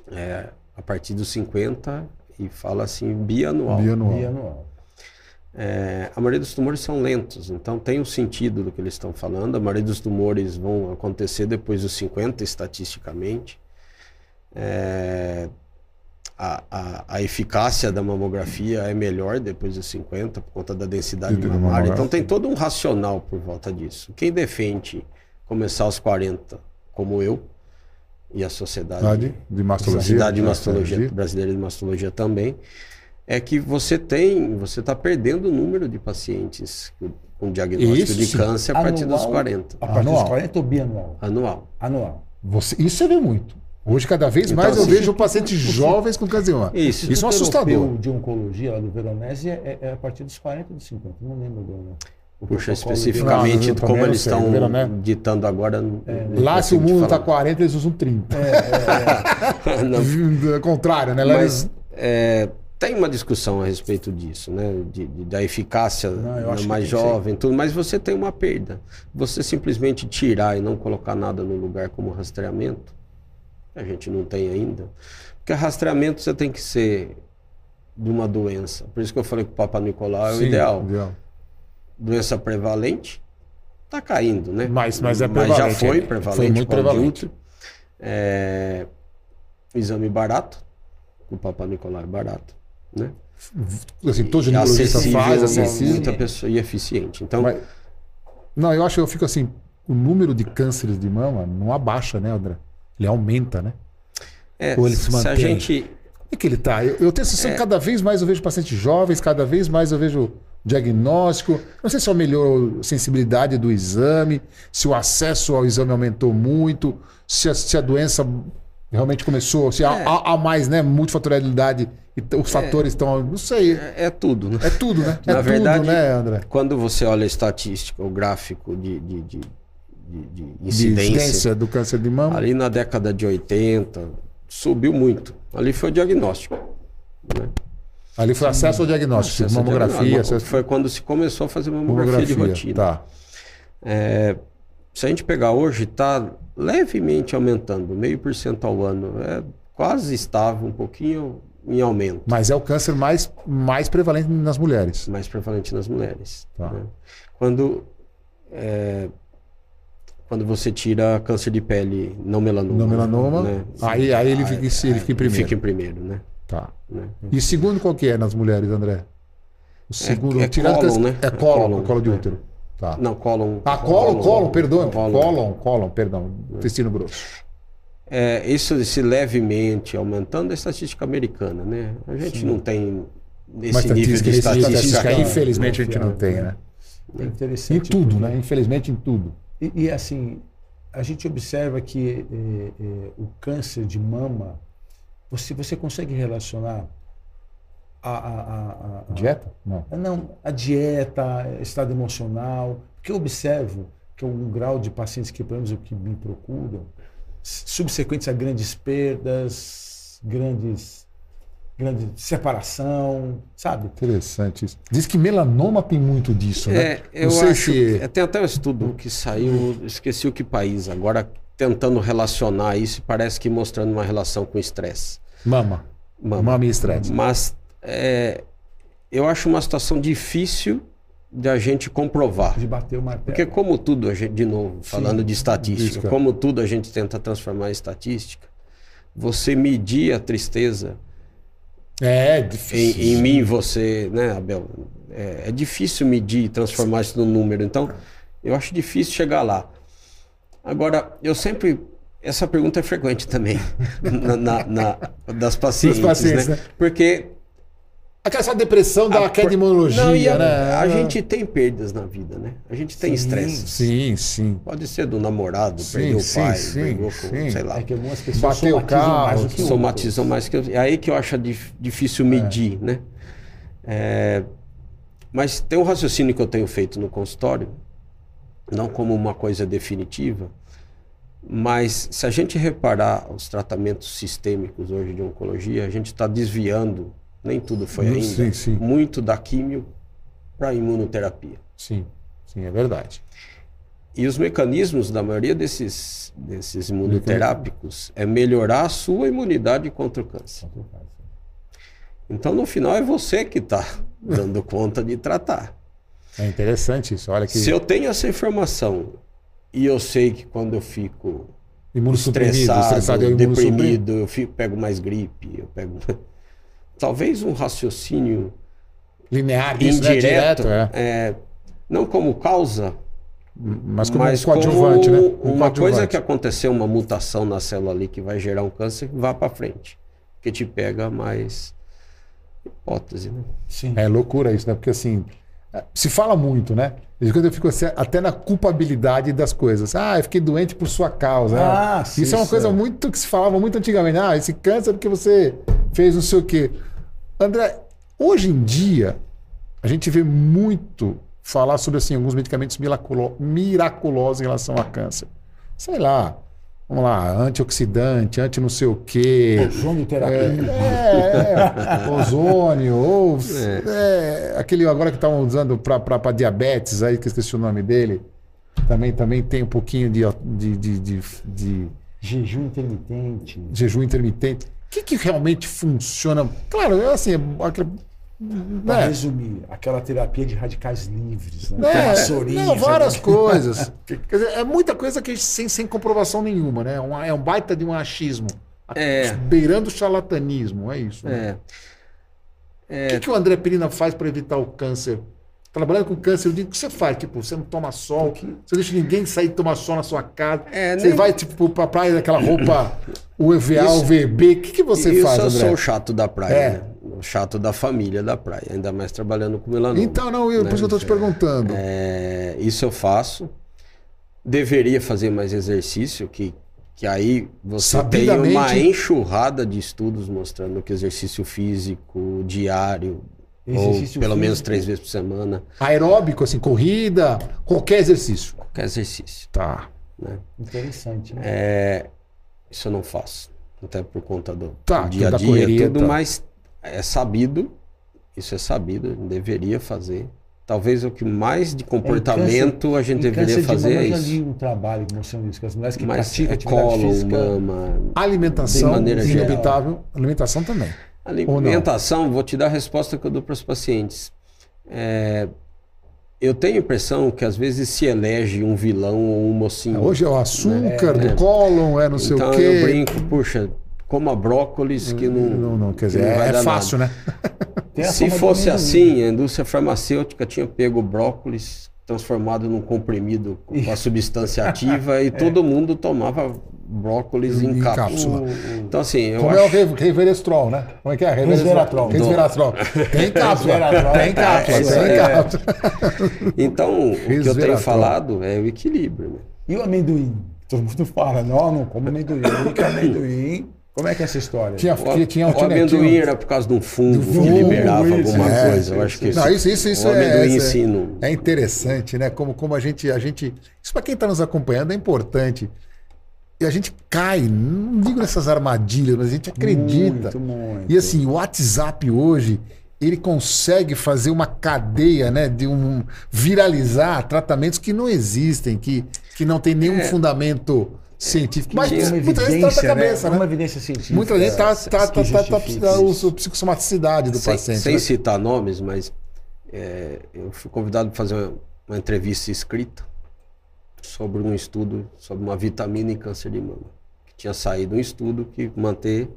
é, a partir dos 50, e fala assim, bianual. Bianual. Bianual. É, a maioria dos tumores são lentos, então tem o um sentido do que eles estão falando. A maioria dos tumores vão acontecer depois dos 50, estatisticamente. É, a, a, a, eficácia da mamografia é melhor depois dos 50 por conta da densidade mamária. Então tem todo um racional por volta disso. Quem defende começar aos 40, como eu, e a Sociedade de Mastologia, Sociedade de Mastologia Brasileira de Mastologia também, é que você tem, você está perdendo o número de pacientes com diagnóstico isso, de câncer a partir anual, dos 40. A partir anual. dos 40 ou bianual? Anual. Anual. Você, isso você vê muito. Hoje, cada vez então, mais, eu assim, vejo pacientes jovens com câncer de mama. Isso. Isso é um assustador. de oncologia lá do Veronese é, é, a partir dos 40 dos 50. Não lembro agora. Puxa, especificamente de... como eles estão ditando agora. É, lá, se o mundo está 40, eles usam 30. É, é, é. contrário, né? Mas, é, tem uma discussão a respeito disso, né? De, de da eficácia não, mais jovem, tudo, mas você tem uma perda. Você simplesmente tirar e não colocar nada no lugar como rastreamento, a gente não tem ainda. Porque rastreamento você tem que ser de uma doença. Por isso que eu falei que o Papa Nicolau é o ideal. ideal doença prevalente, está caindo, né? Mas, mas é prevalente. Mas já foi prevalente. Foi muito prevalente. É, exame barato, o Papa Nicolau é barato, né? Assim, todo ginecologista faz, acessível. Muita pessoa e eficiente. Então, mas, não, eu acho, eu fico assim, o número de cânceres de mama não abaixa, né, André? Ele aumenta, né? É, Ou ele se, mantém. Se a gente... É que ele tá. Eu, eu tenho a sensação é... cada vez mais eu vejo pacientes jovens, cada vez mais eu vejo diagnóstico. Não sei se melhorou a sensibilidade do exame, se o acesso ao exame aumentou muito, se a, se a doença realmente começou, se é. há, há, mais né, multifatorialidade e os é. fatores estão. Não sei. É, é, tudo, né? É tudo, né? Na é verdade, tudo, né, André? Quando você olha a estatística, o gráfico de, de, de, de incidência, de incidência do câncer de mama. Ali na década de 80, subiu muito. Ali foi o diagnóstico. Né? Ali foi acesso ao diagnóstico, acesso mamografia. Acesso... Foi quando se começou a fazer mamografia, mamografia de rotina. Tá. É, se a gente pegar hoje, está levemente aumentando, meio por cento ao ano. É quase estável, um pouquinho em aumento. Mas é o câncer mais, mais prevalente nas mulheres. Mais prevalente nas mulheres. Tá. Né? Quando, é, quando você tira câncer de pele não melanoma. Não melanoma, né? aí, aí ele, fica, ele fica em primeiro. Fica em primeiro, né? Tá. Né? E segundo qual que é nas mulheres, André? O segundo, é, é cólon, né? É cólon, é colo de útero. Tá. Não, cólon. Ah, cólon, cólon, perdão. Cólon, cólon, perdão. Intestino grosso. É, isso se levemente aumentando a estatística americana, né? A gente Sim. não tem esse nível de estatística. estatística infelizmente a gente não tem, né? É interessante. Em tudo, porque... né? Infelizmente em tudo. E, e, assim, a gente observa que é, é, o câncer de mama você, você consegue relacionar a, a, a, a dieta? Não. Não, a dieta, estado emocional. Porque eu observo que um grau de pacientes que, pelo menos, que me procuram, subsequentes a grandes perdas, grandes grande separação, sabe? Interessante isso. Diz que melanoma tem muito disso, né? É, eu acho. Se... É, tem até um estudo que saiu, esqueci o que país, agora tentando relacionar isso, parece que mostrando uma relação com estresse. Mama. Mama, Mama e estresse. Mas é, eu acho uma situação difícil de a gente comprovar. De bater o martelo. Porque como tudo, a gente, de novo, falando Sim, de estatística, como tudo a gente tenta transformar em estatística, você medir a tristeza é difícil. Em, em mim, você, né, Abel? É, é difícil medir e transformar isso no número. Então, eu acho difícil chegar lá. Agora, eu sempre. Essa pergunta é frequente também na, na, na das pacientes. pacientes né? Né? Porque. Aquela depressão da queda de imunologia, não, a, né? A gente tem perdas na vida, né? A gente tem estresse. Sim, sim. Pode ser do namorado, sim, perdeu sim, o pai, sim, brigou com, sim. sei lá. É que algumas pessoas Bateu somatizam carro, mais do que Somatizam mais que É aí que eu acho difícil medir, é. né? É, mas tem um raciocínio que eu tenho feito no consultório, não como uma coisa definitiva, mas se a gente reparar os tratamentos sistêmicos hoje de oncologia, a gente está desviando, nem tudo foi ainda, sim, sim. muito da químio para a imunoterapia. Sim, sim, é verdade. E os mecanismos da maioria desses, desses imunoterápicos é melhorar a sua imunidade contra o câncer. Então, no final, é você que está dando conta de tratar. É interessante isso. Olha que Se eu tenho essa informação e eu sei que quando eu fico estressado, estressado deprimido, eu fico, pego mais gripe, eu pego. Talvez um raciocínio linear né? indireto, Direto, é. é, não como causa, Mas como mas um coadjuvante, como né? Um uma coisa que aconteceu, uma mutação na célula ali que vai gerar um câncer, vá para frente, que te pega mais hipótese, né? Sim. É loucura isso, né? Porque assim, se fala muito, né? De quando eu fico assim, até na culpabilidade das coisas. Ah, eu fiquei doente por sua causa. Ah, Ah, sim, isso é uma isso coisa muito que se falava muito antigamente. Ah, esse câncer é porque você fez não sei o quê. André, hoje em dia, a gente vê muito falar sobre assim, alguns medicamentos miraculo- miraculosos em relação a câncer. Sei lá, vamos lá, antioxidante, anti não sei o quê. Ozônio terapia. É, é, ozônio, ou é, aquele agora que estavam usando para diabetes, aí que eu esqueci o nome dele, também, também tem um pouquinho de, de, de, de- de Jejum intermitente. jejum intermitente. O que, que realmente funciona? Claro, é é Para né? resumir, aquela terapia de radicais livres, né? É, não, várias sabe? coisas. Dizer, é muita coisa que sem, sem comprovação nenhuma, né? Um- é um baita de um achismo. É. Beirando o charlatanismo, é isso. né? É. O que, que o André Perina faz para evitar o câncer? Trabalhando com câncer, eu digo, o que você faz? Tipo, você não toma sol, você deixa ninguém sair tomar sol na sua casa. É, você nem- vai, tipo, pra praia daquela roupa UVA, Isso- UVB. O que, que você Isso faz, eu André? sou o chato da praia, É. né? O chato da família da praia, ainda mais trabalhando com melanoma. Então, não, eu, por isso que eu tô te perguntando. É, isso eu faço. Deveria fazer mais exercício, que, que aí você tem uma enxurrada de estudos mostrando que exercício físico diário, Exercício ou pelo menos físico. três vezes por semana, Aeróbico, assim, corrida, qualquer exercício. qualquer exercício. Tá. Né? Interessante, né? É, isso eu não faço, até por conta do, Tá, dia a da dia, correria, tudo, tá. mas é sabido, isso é sabido, deveria fazer. Talvez o que mais de comportamento a gente deveria fazer mama, é eu já isso. li um trabalho mostrando isso, que as mulheres que Mas praticam é atividade colo, física... mama. Alimentação, De maneira geral. inevitável. Alimentação também. Alimentação, vou te dar a resposta que eu dou para os pacientes. É, eu tenho a impressão que às vezes se elege um vilão ou um mocinho. Hoje é o açúcar É. do cólon, é não sei então o quê. eu brinco, puxa, coma brócolis que não. Não, não, quer que dizer, não vai é, dar fácil, né? Tem a Se fosse assim, a indústria farmacêutica tinha pego brócolis transformado num comprimido com a substância ativa e todo mundo tomava brócolis em, Em cápsula. cápsula. Então, assim, eu Como é o acho. re- Reverestrol, né? Como é que é? Resveratrol. Resveratrol. Tem cápsula. Resveratrol. Tem cápsula. É, tem é. cápsula. Então, o que eu tenho falado é o equilíbrio. né? E o amendoim? Todo mundo fala, não, não como amendoim. Eu amendoim. Como é que é essa história? Tinha, O, tinha, tinha, o tinha- amendoim tinha- era por causa de um fungo, fungo, que liberava isso, alguma é, coisa. Eu acho que Não, isso, isso, isso o é, amendoim é- é interessante, né? Como, como a gente, a gente. Isso para quem está nos acompanhando é importante. E a gente cai, não digo nessas armadilhas, mas a gente acredita. Muito, muito. E assim, o WhatsApp hoje, ele consegue fazer uma cadeia, né? De um viralizar tratamentos que não existem, que, que não tem nenhum É. fundamento científico. Mas Tem uma muita gente tá evidência, na cabeça, né? né? Uma evidência científica. Muita gente que tá, tá, justifica tá, isso. o psicossomaticidade do sem, paciente. sem né? citar nomes, mas é, eu fui convidado para fazer uma, uma entrevista escrita sobre um estudo sobre uma vitamina em câncer de mama. Que tinha saído um estudo que manter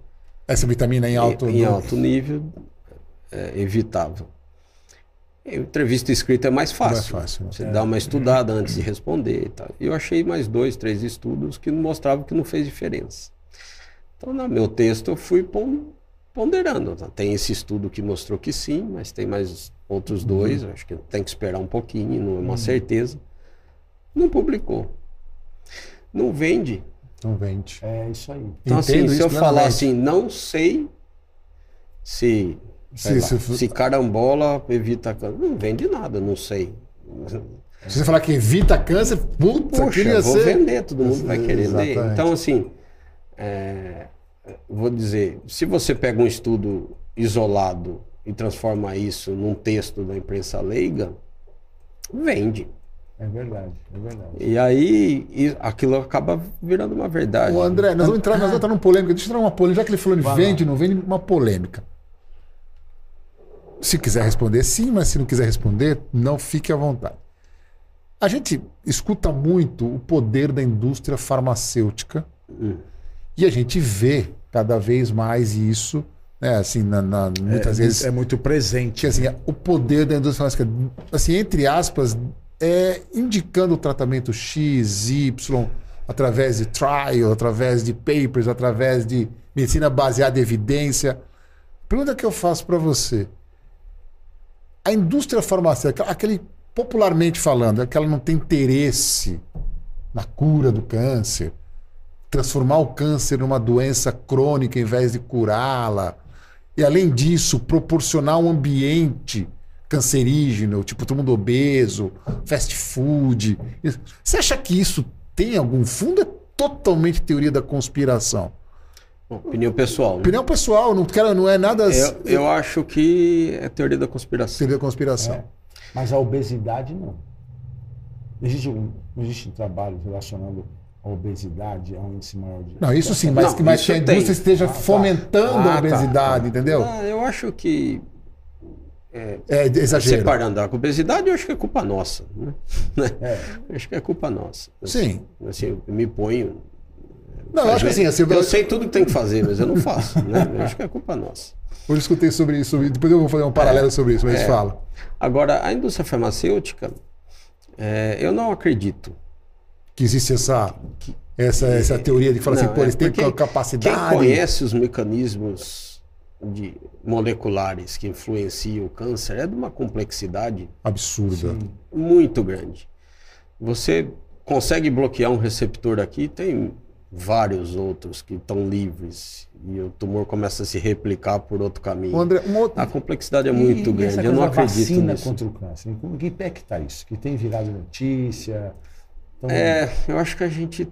Essa vitamina em alto. em, em alto nível é, evitável. Entrevista escrita é mais fácil. Mais fácil, né? Você dá uma estudada antes de responder e tal. E eu achei mais dois, três estudos que mostravam que não fez diferença. Então, no meu texto, eu fui pon- ponderando. tá? Tem esse estudo que mostrou que sim, mas tem mais outros dois. eu Acho que tem que esperar um pouquinho, não é uma certeza. Não publicou. Não vende. Não vende. É isso aí. Então, assim, se isso eu falar assim, não sei se, Se- se- se carambola evita câncer, não vende nada, não sei. Se você falar que evita câncer, puta, Poxa, queria vou ser. vender, todo mundo vai querer ler. Exatamente. Então, assim, é, vou dizer, se você pega um estudo isolado e transforma isso num texto da imprensa leiga, vende. É verdade, é verdade. E aí e aquilo acaba virando uma verdade. Ô, André, nós vamos entrar, nós vamos entrar numa polêmica. Deixa eu entrar numa polêmica. Já que ele falou Vai vende, não vende, uma polêmica. Se quiser responder, sim, mas se não quiser responder, não fique à vontade. A gente escuta muito o poder da indústria farmacêutica Hum. e a gente vê cada vez mais isso, né? Assim, na, na- muitas é, vezes É muito presente. que assim, o poder da indústria farmacêutica, assim, entre aspas, é indicando o tratamento X, Y, através de trial, através de papers, através de medicina baseada em evidência. Pergunta que eu faço para você. A indústria farmacêutica, aquele popularmente falando, é que ela não tem interesse na cura do câncer, transformar o câncer numa doença crônica em vez de curá-la. E além disso, proporcionar um ambiente cancerígeno, tipo todo mundo obeso, fast food. Você acha que isso tem algum fundo? É totalmente teoria da conspiração. Opinião pessoal. né? Opinião pessoal, não, quero, não é nada Eu, eu acho que é teoria da conspiração. teoria da conspiração. É. Mas a obesidade não. Existe um, existe um trabalho relacionando a obesidade a um índice maior de. Não, isso sim, mas, Não, que, mas que a tem. indústria esteja Ah, tá. fomentando Ah, a tá. obesidade, entendeu? Ah, eu acho que. É exagero. Separando a obesidade, eu acho que é culpa nossa. Né? É. Eu acho que é culpa nossa. Sim. Assim, eu me ponho. Não, eu acho que assim, assim, Eu sei tudo que tem que fazer, mas eu não faço. Né? Eu acho que é culpa nossa. Hoje eu escutei sobre isso, depois eu vou fazer um paralelo sobre isso, mas é. fala. Agora, a indústria farmacêutica, é, eu não acredito. Que existe essa, essa, essa teoria de que fala Não, assim, pô, é eles têm capacidade. Quem conhece os mecanismos de moleculares que influenciam o câncer é de uma complexidade Absurda. muito grande. Você consegue bloquear um receptor aqui, tem vários outros que estão livres e o tumor começa a se replicar por outro caminho. André, um outro, A complexidade é muito E- grande. essa Eu não acredito vacina nisso. contra o câncer. Em que pé que tá isso? Que tem virado notícia. Então, É, eu acho que a gente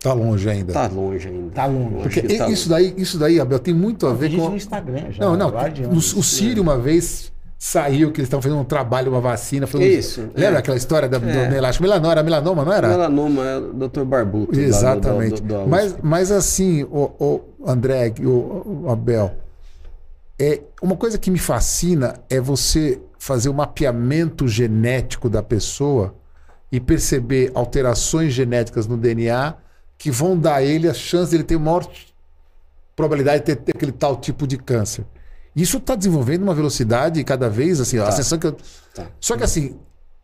tá longe ainda. tá longe ainda. Tá longe. Porque que tá isso daí, isso daí, Abel, tem muito a ver gente com. no Instagram já. Não, não. O, o Sírio uma vez saiu que eles estavam fazendo um trabalho, uma vacina. Foi um- Isso, Lembra é. aquela história da, do É. melasma? Melanoma, era melanoma, não era? Melanoma é o Dr. Barbuto. Exatamente. do- mas, mas assim, o, o André, o, o Abel, é, uma coisa que me fascina é você fazer o mapeamento genético da pessoa e perceber alterações genéticas no DNA que vão dar a ele a chance de ele ter maior probabilidade de ter, ter aquele tal tipo de câncer. Isso está desenvolvendo uma velocidade cada vez, assim, a sensação que eu... Tá. Só que assim,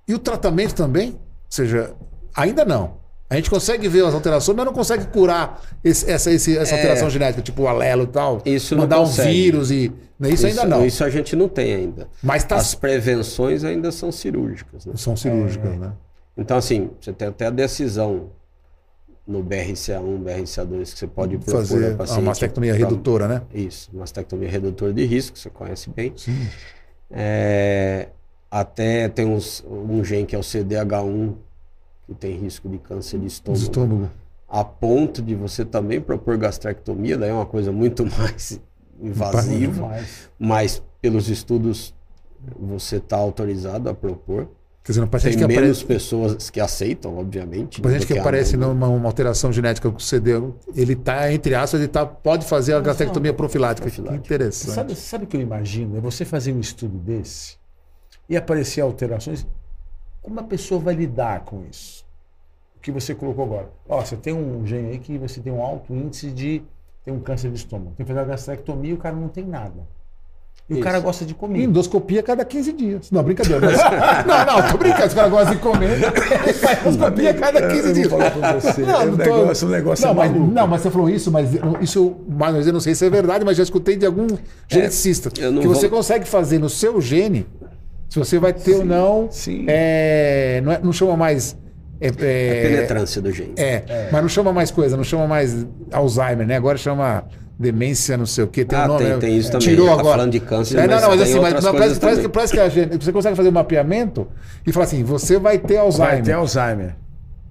e o tratamento também? Ou seja, ainda não. A gente consegue ver as alterações, mas não consegue curar esse- essa, esse- essa É. alteração genética, tipo o alelo e tal. Isso não Mandar um vírus e. né, Isso, ainda não. Isso a gente não tem ainda. Mas tá, As prevenções ainda são cirúrgicas. né? são cirúrgicas, né? Então, assim, você tem até a decisão no BRCA1, BRCA2, que você pode propor Fazer ao paciente a mastectomia pra- redutora, né? Isso, mastectomia redutora de risco, você conhece bem. Sim. É, até tem uns- um gene que é o CDH1, que tem risco de câncer de estômago. estômago. A ponto de você também propor gastrectomia, daí é uma coisa muito mais invasiva. Mas pelos estudos você está autorizado a propor. Quer dizer, no paciente Tem que menos aparece. pessoas que aceitam, obviamente. O paciente do que a aparece não- numa uma alteração genética com CD, ele tá, entre aspas, ele tá, pode fazer a gastrectomia profilática. Que Profilática. interessante. sabe, sabe o que eu imagino? É você fazer um estudo desse e aparecer alterações. Como a pessoa vai lidar com isso? O que você colocou agora. Ó, você tem um gene aí que você tem um alto índice de ter um câncer de estômago. Tem que fazer a gastrectomia e o cara não tem nada. E o Isso. cara gosta de comer. Endoscopia a cada 15 dias. Não, brincadeira. Mas... não, não, tô brincando. Os caras gostam de comer. Faz endoscopia a cada 15 Eu dias. Não, É não um tô- negócio- um negócio não, mas, não, mas você falou isso, mas isso, mas eu não sei se é verdade, mas já escutei de algum geneticista. eu não que você vou- consegue fazer no seu gene, se você vai ter ou não. sim. é, não, é- não chama mais. É, é- Penetrância do gene. é, mas não chama mais coisa, não chama mais Alzheimer, né? Agora chama demência, não sei o quê. Tem um Ah, nome. tem- tem isso também. Tirou Tá agora. falando de câncer, É, não, mas não, mas assim, mas, coisas parece, parece que, também. parece que a gente, você consegue fazer um mapeamento e falar assim: você vai ter Alzheimer. Vai ter Alzheimer.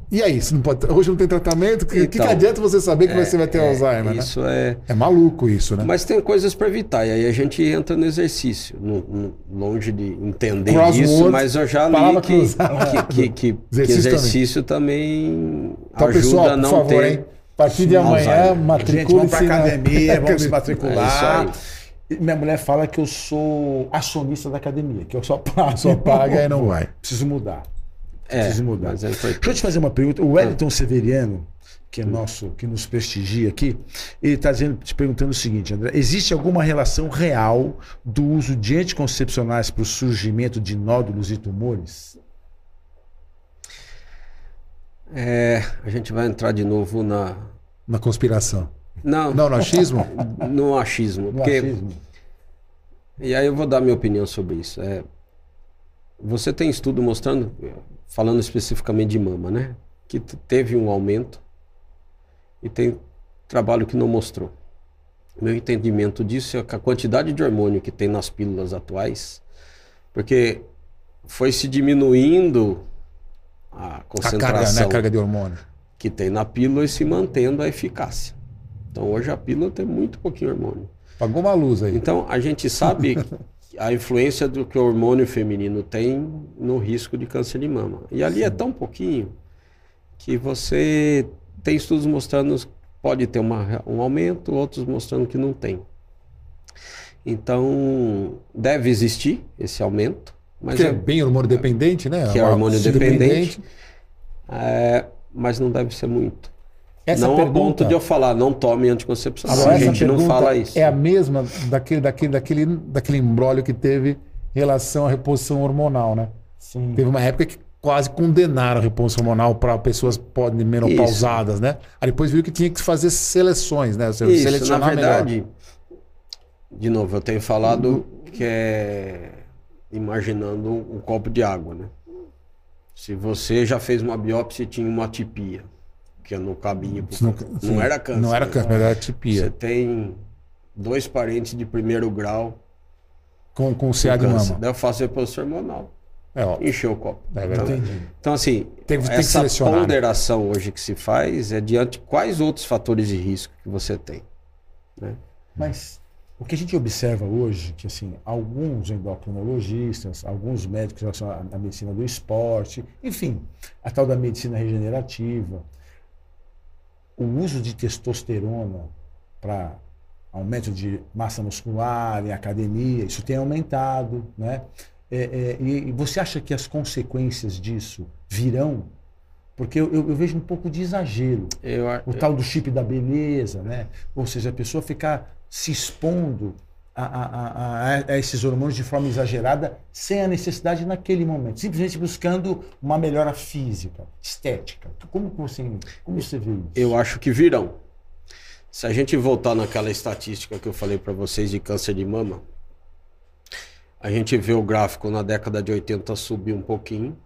E aí, não pode, hoje não tem tratamento, o que, que, que Então, adianta você saber que você vai ter É, Alzheimer, né? Isso é. É maluco isso, né? Mas tem coisas para evitar, e aí a gente entra no exercício, no- no- longe de entender Crossword, isso, mas eu já li que, que, que, que- que Exercício exercício também, Então, ajuda pessoal, a por não favor, ter. hein? A partir de amanhã, matricule-se vamos pra na- academia, vamos se É matricular. E Minha mulher fala que eu sou acionista da academia, que eu só pago. Só paga e não vai. Preciso mudar. É, Preciso mudar. é importante. Deixa eu te fazer uma pergunta. O Wellington Severiano, que é nosso, que nos prestigia aqui, ele está te perguntando o seguinte, André: existe alguma relação real do uso de anticoncepcionais para o surgimento de nódulos e tumores? É, a gente vai entrar de novo na. Na conspiração. Não, Não, no achismo? no achismo. No porque, achismo? E aí eu vou dar minha opinião sobre isso. É, você tem estudo mostrando, falando especificamente de mama, né? Que teve um aumento e tem trabalho que não mostrou. Meu entendimento disso é que a quantidade de hormônio que tem nas pílulas atuais, porque foi se diminuindo a A carga, concentração né? A carga de hormônio. que tem na pílula e se mantendo a eficácia. Então hoje a pílula tem muito pouquinho hormônio. Pagou uma luz aí. Então a gente sabe a influência do que o hormônio feminino tem no risco de câncer de mama. E ali é tão pouquinho que você tem estudos mostrando que pode ter uma, um aumento, outros mostrando que não tem. Então deve existir esse aumento, mas Porque é é- bem hormônio dependente, né? que é hormônio dependente. é, mas não deve ser muito. Essa não pergunta, a ponto de eu falar, não tome anticoncepção. Agora, a gente não fala isso. É a mesma daquele, daquele, daquele, daquele embrólio que teve em relação à reposição hormonal, né? Sim. Teve uma época que quase condenaram a reposição hormonal para pessoas podem menopausadas, né? Aí depois viu que tinha que fazer seleções, né? Seja, Isso, na verdade, de novo, eu tenho falado que é imaginando um copo de água, né? Se você já fez uma biópsia e tinha uma atipia, que é no Não, não era câncer. Não era né? câncer, mas era Você tipia. tem dois parentes de primeiro grau Com, com com CA de câncer. mama. Daí eu faço reposição hormonal. É, ó. Encheu o copo. É verdade. Entendi. Então, assim, Tem- tem que essa selecionar, né? ponderação hoje que se faz é diante de quais outros fatores de risco que você tem. Né? Mas o que a gente observa hoje, que assim, alguns endocrinologistas, alguns médicos relacionados à medicina do esporte, enfim, a tal da medicina regenerativa, o uso de testosterona para aumento de massa muscular em academia, isso tem aumentado, né? É, é, e, você acha que as consequências disso virão? Porque eu, eu- eu vejo um pouco de exagero Eu, o tal do chip da beleza, né? Ou seja, a pessoa ficar se expondo a, a- a- a- esses hormônios de forma exagerada sem a necessidade naquele momento, simplesmente buscando uma melhora física, estética. Como você, como você vê isso? eu acho que virão. Se a gente voltar naquela estatística que eu falei para vocês de câncer de mama, a gente vê o gráfico na década de 80 subir um pouquinho.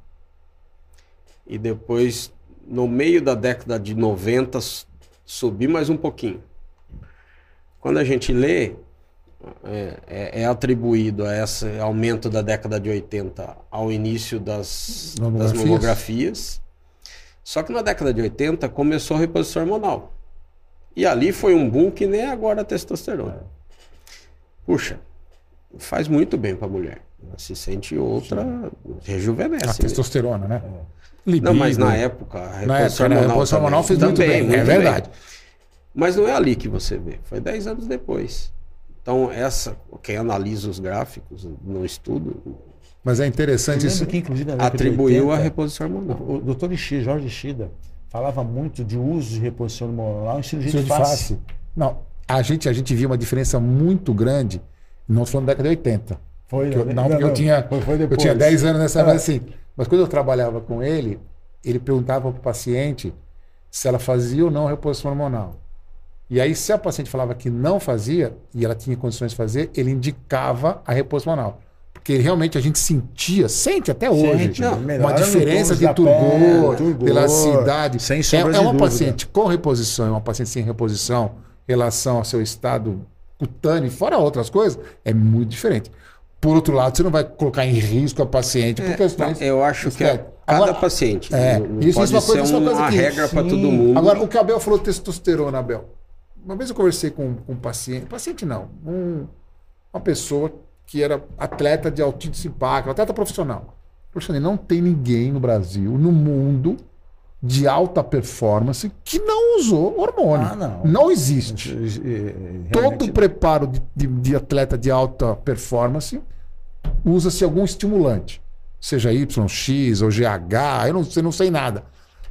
E depois, no meio da década de 90, s- subir mais um pouquinho. Quando a gente lê, é, é- é atribuído a esse aumento da década de 80 ao início das, das Mamografias. mamografias. Só que na década de 80 começou a reposição hormonal. E ali foi um boom que nem agora a testosterona. Puxa, faz muito bem para a mulher. Ela se sente outra, rejuvenesce. A né? testosterona, né? Não, mas Libido. na época, a reposição Na época, né? A hormonal reposição hormonal fez muito Também, bem. É muito verdade. Mas não é ali que você vê, foi 10 anos depois. Então, essa, quem analisa os gráficos no estudo, Mas é interessante isso. que, inclusive, na década de atribuiu a 80, reposição hormonal. O, doutor Ishida, Jorge Ishida falava muito de uso de reposição hormonal em cirurgia de de face. Não, a gente, a gente viu uma diferença muito grande, não falando da década de 80. Foi, Porque eu- né? não, porque eu tinha, foi, foi eu tinha 10 anos nessa É. mas assim. Mas quando eu trabalhava com ele, ele perguntava para o paciente se ela fazia ou não reposição hormonal. E aí, se a paciente falava que não fazia, e ela tinha condições de fazer, ele indicava a reposição hormonal. Porque realmente a gente sentia, sente até hoje, não, melhora uma diferença de turgor, turgor, elasticidade. Sem É, é uma dúvida. paciente com reposição e uma paciente sem reposição, em relação ao seu estado cutâneo, fora outras coisas, é muito diferente. Por outro lado, você não vai colocar em risco a paciente por questões. Não, eu acho que é cada Agora, paciente. é, isso- pode isso é uma coisa- ser é uma coisa uma regra para todo mundo. Agora, o que Abel falou de testosterona, Abel. Uma vez eu conversei com, com um paciente, paciente não, um- uma pessoa que era atleta de altíssimo impacto, atleta profissional. Alexandre, não tem ninguém no Brasil, no mundo, de alta performance que não usou hormônio. Ah, não. Não existe. Realmente- Todo preparo de, de- de atleta de alta performance usa-se algum estimulante, seja YX ou GH, eu não, eu não sei nada.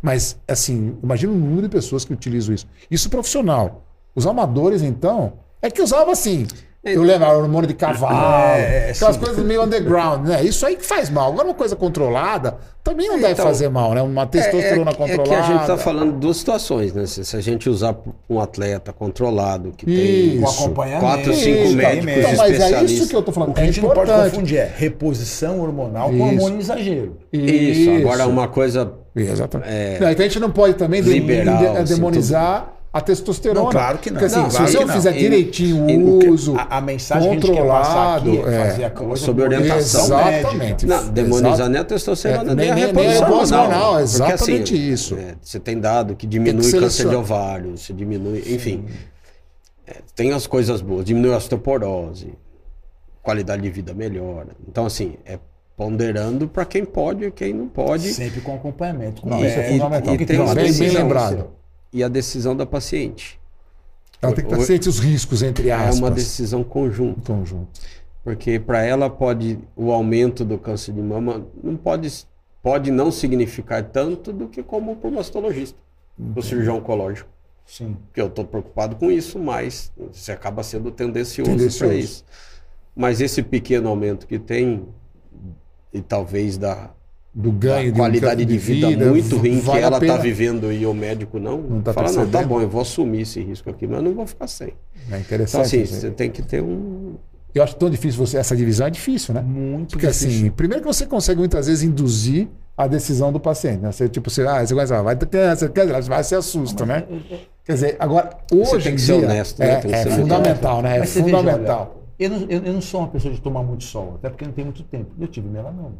Mas, assim, imagina o número de pessoas que utilizam isso. Isso profissional. Os amadores, então, é que usava assim. Eu lembro, hormônio de cavalo, É, é, aquelas sim. coisas meio underground, né? Isso aí que faz mal. Agora, uma coisa controlada também não deve Então, fazer mal, né? Uma testosterona é, é, controlada. que a gente está falando de duas situações, né? Se, se a gente usar um atleta controlado que tem Isso. Com acompanhamento. quatro, cinco Isso, médicos então, mas é isso que eu tô falando. O que é a gente não pode importante. confundir é reposição hormonal com Isso. hormônio em exagero. Isso. Agora uma coisa Exatamente. É, Não, então a gente não pode também liberal, assim, demonizar a testosterona. Não, claro que não. Porque assim, Não, se claro você que não fizer E- direitinho e o uso, A, a mensagem que a gente quer passar aqui controlado, é é. fazer a coisa Sob com orientação Exatamente. Não, demonizar nem a testosterona, É, nem, a nem- nem a reposição reposição hormonal. hormonal, Porque, exatamente assim, isso. é, você tem dado que Tem diminui que câncer de ovário, você diminui, enfim. É, tem as coisas boas, diminui a osteoporose, qualidade de vida melhora. Então, assim, é ponderando para quem pode e quem não pode. Sempre com acompanhamento. Com Não, isso é fundamental. porque tem tem bem, bem lembrado. E a decisão da paciente. Ela tem que estar O- ciente os riscos, entre É aspas. uma decisão conjunta. conjunto. Porque para ela pode o aumento do câncer de mama não pode pode não significar tanto do que como para o mastologista, para o cirurgião oncológico. Sim. Porque eu estou preocupado com isso, mas você acaba sendo tendencioso, Tendencioso. para isso. Mas esse pequeno aumento que tem e talvez da, Do ganho da qualidade de vida, muito ruim que vale a ela está vivendo e o médico não, Não tá fala não, tá percebendo. bom, eu vou assumir esse risco aqui, mas eu não vou ficar sem. É Então interessante. assim, isso aí. você tem que ter um Eu acho tão difícil você. Essa divisão é difícil, né? Muito Porque difícil. assim, primeiro que você consegue muitas vezes induzir a decisão do paciente, né? Você, tipo, você, ah, você ah, vai ter câncer, câncer, vai se assusta, né? Quer dizer, agora, hoje tem em que ser dia, honesto, né? é, Tem que é ser fundamental, né? É você veja, fundamental. olha, eu, não, eu, eu não sou uma pessoa de tomar muito sol, até porque não tem muito tempo. Eu tive melanoma.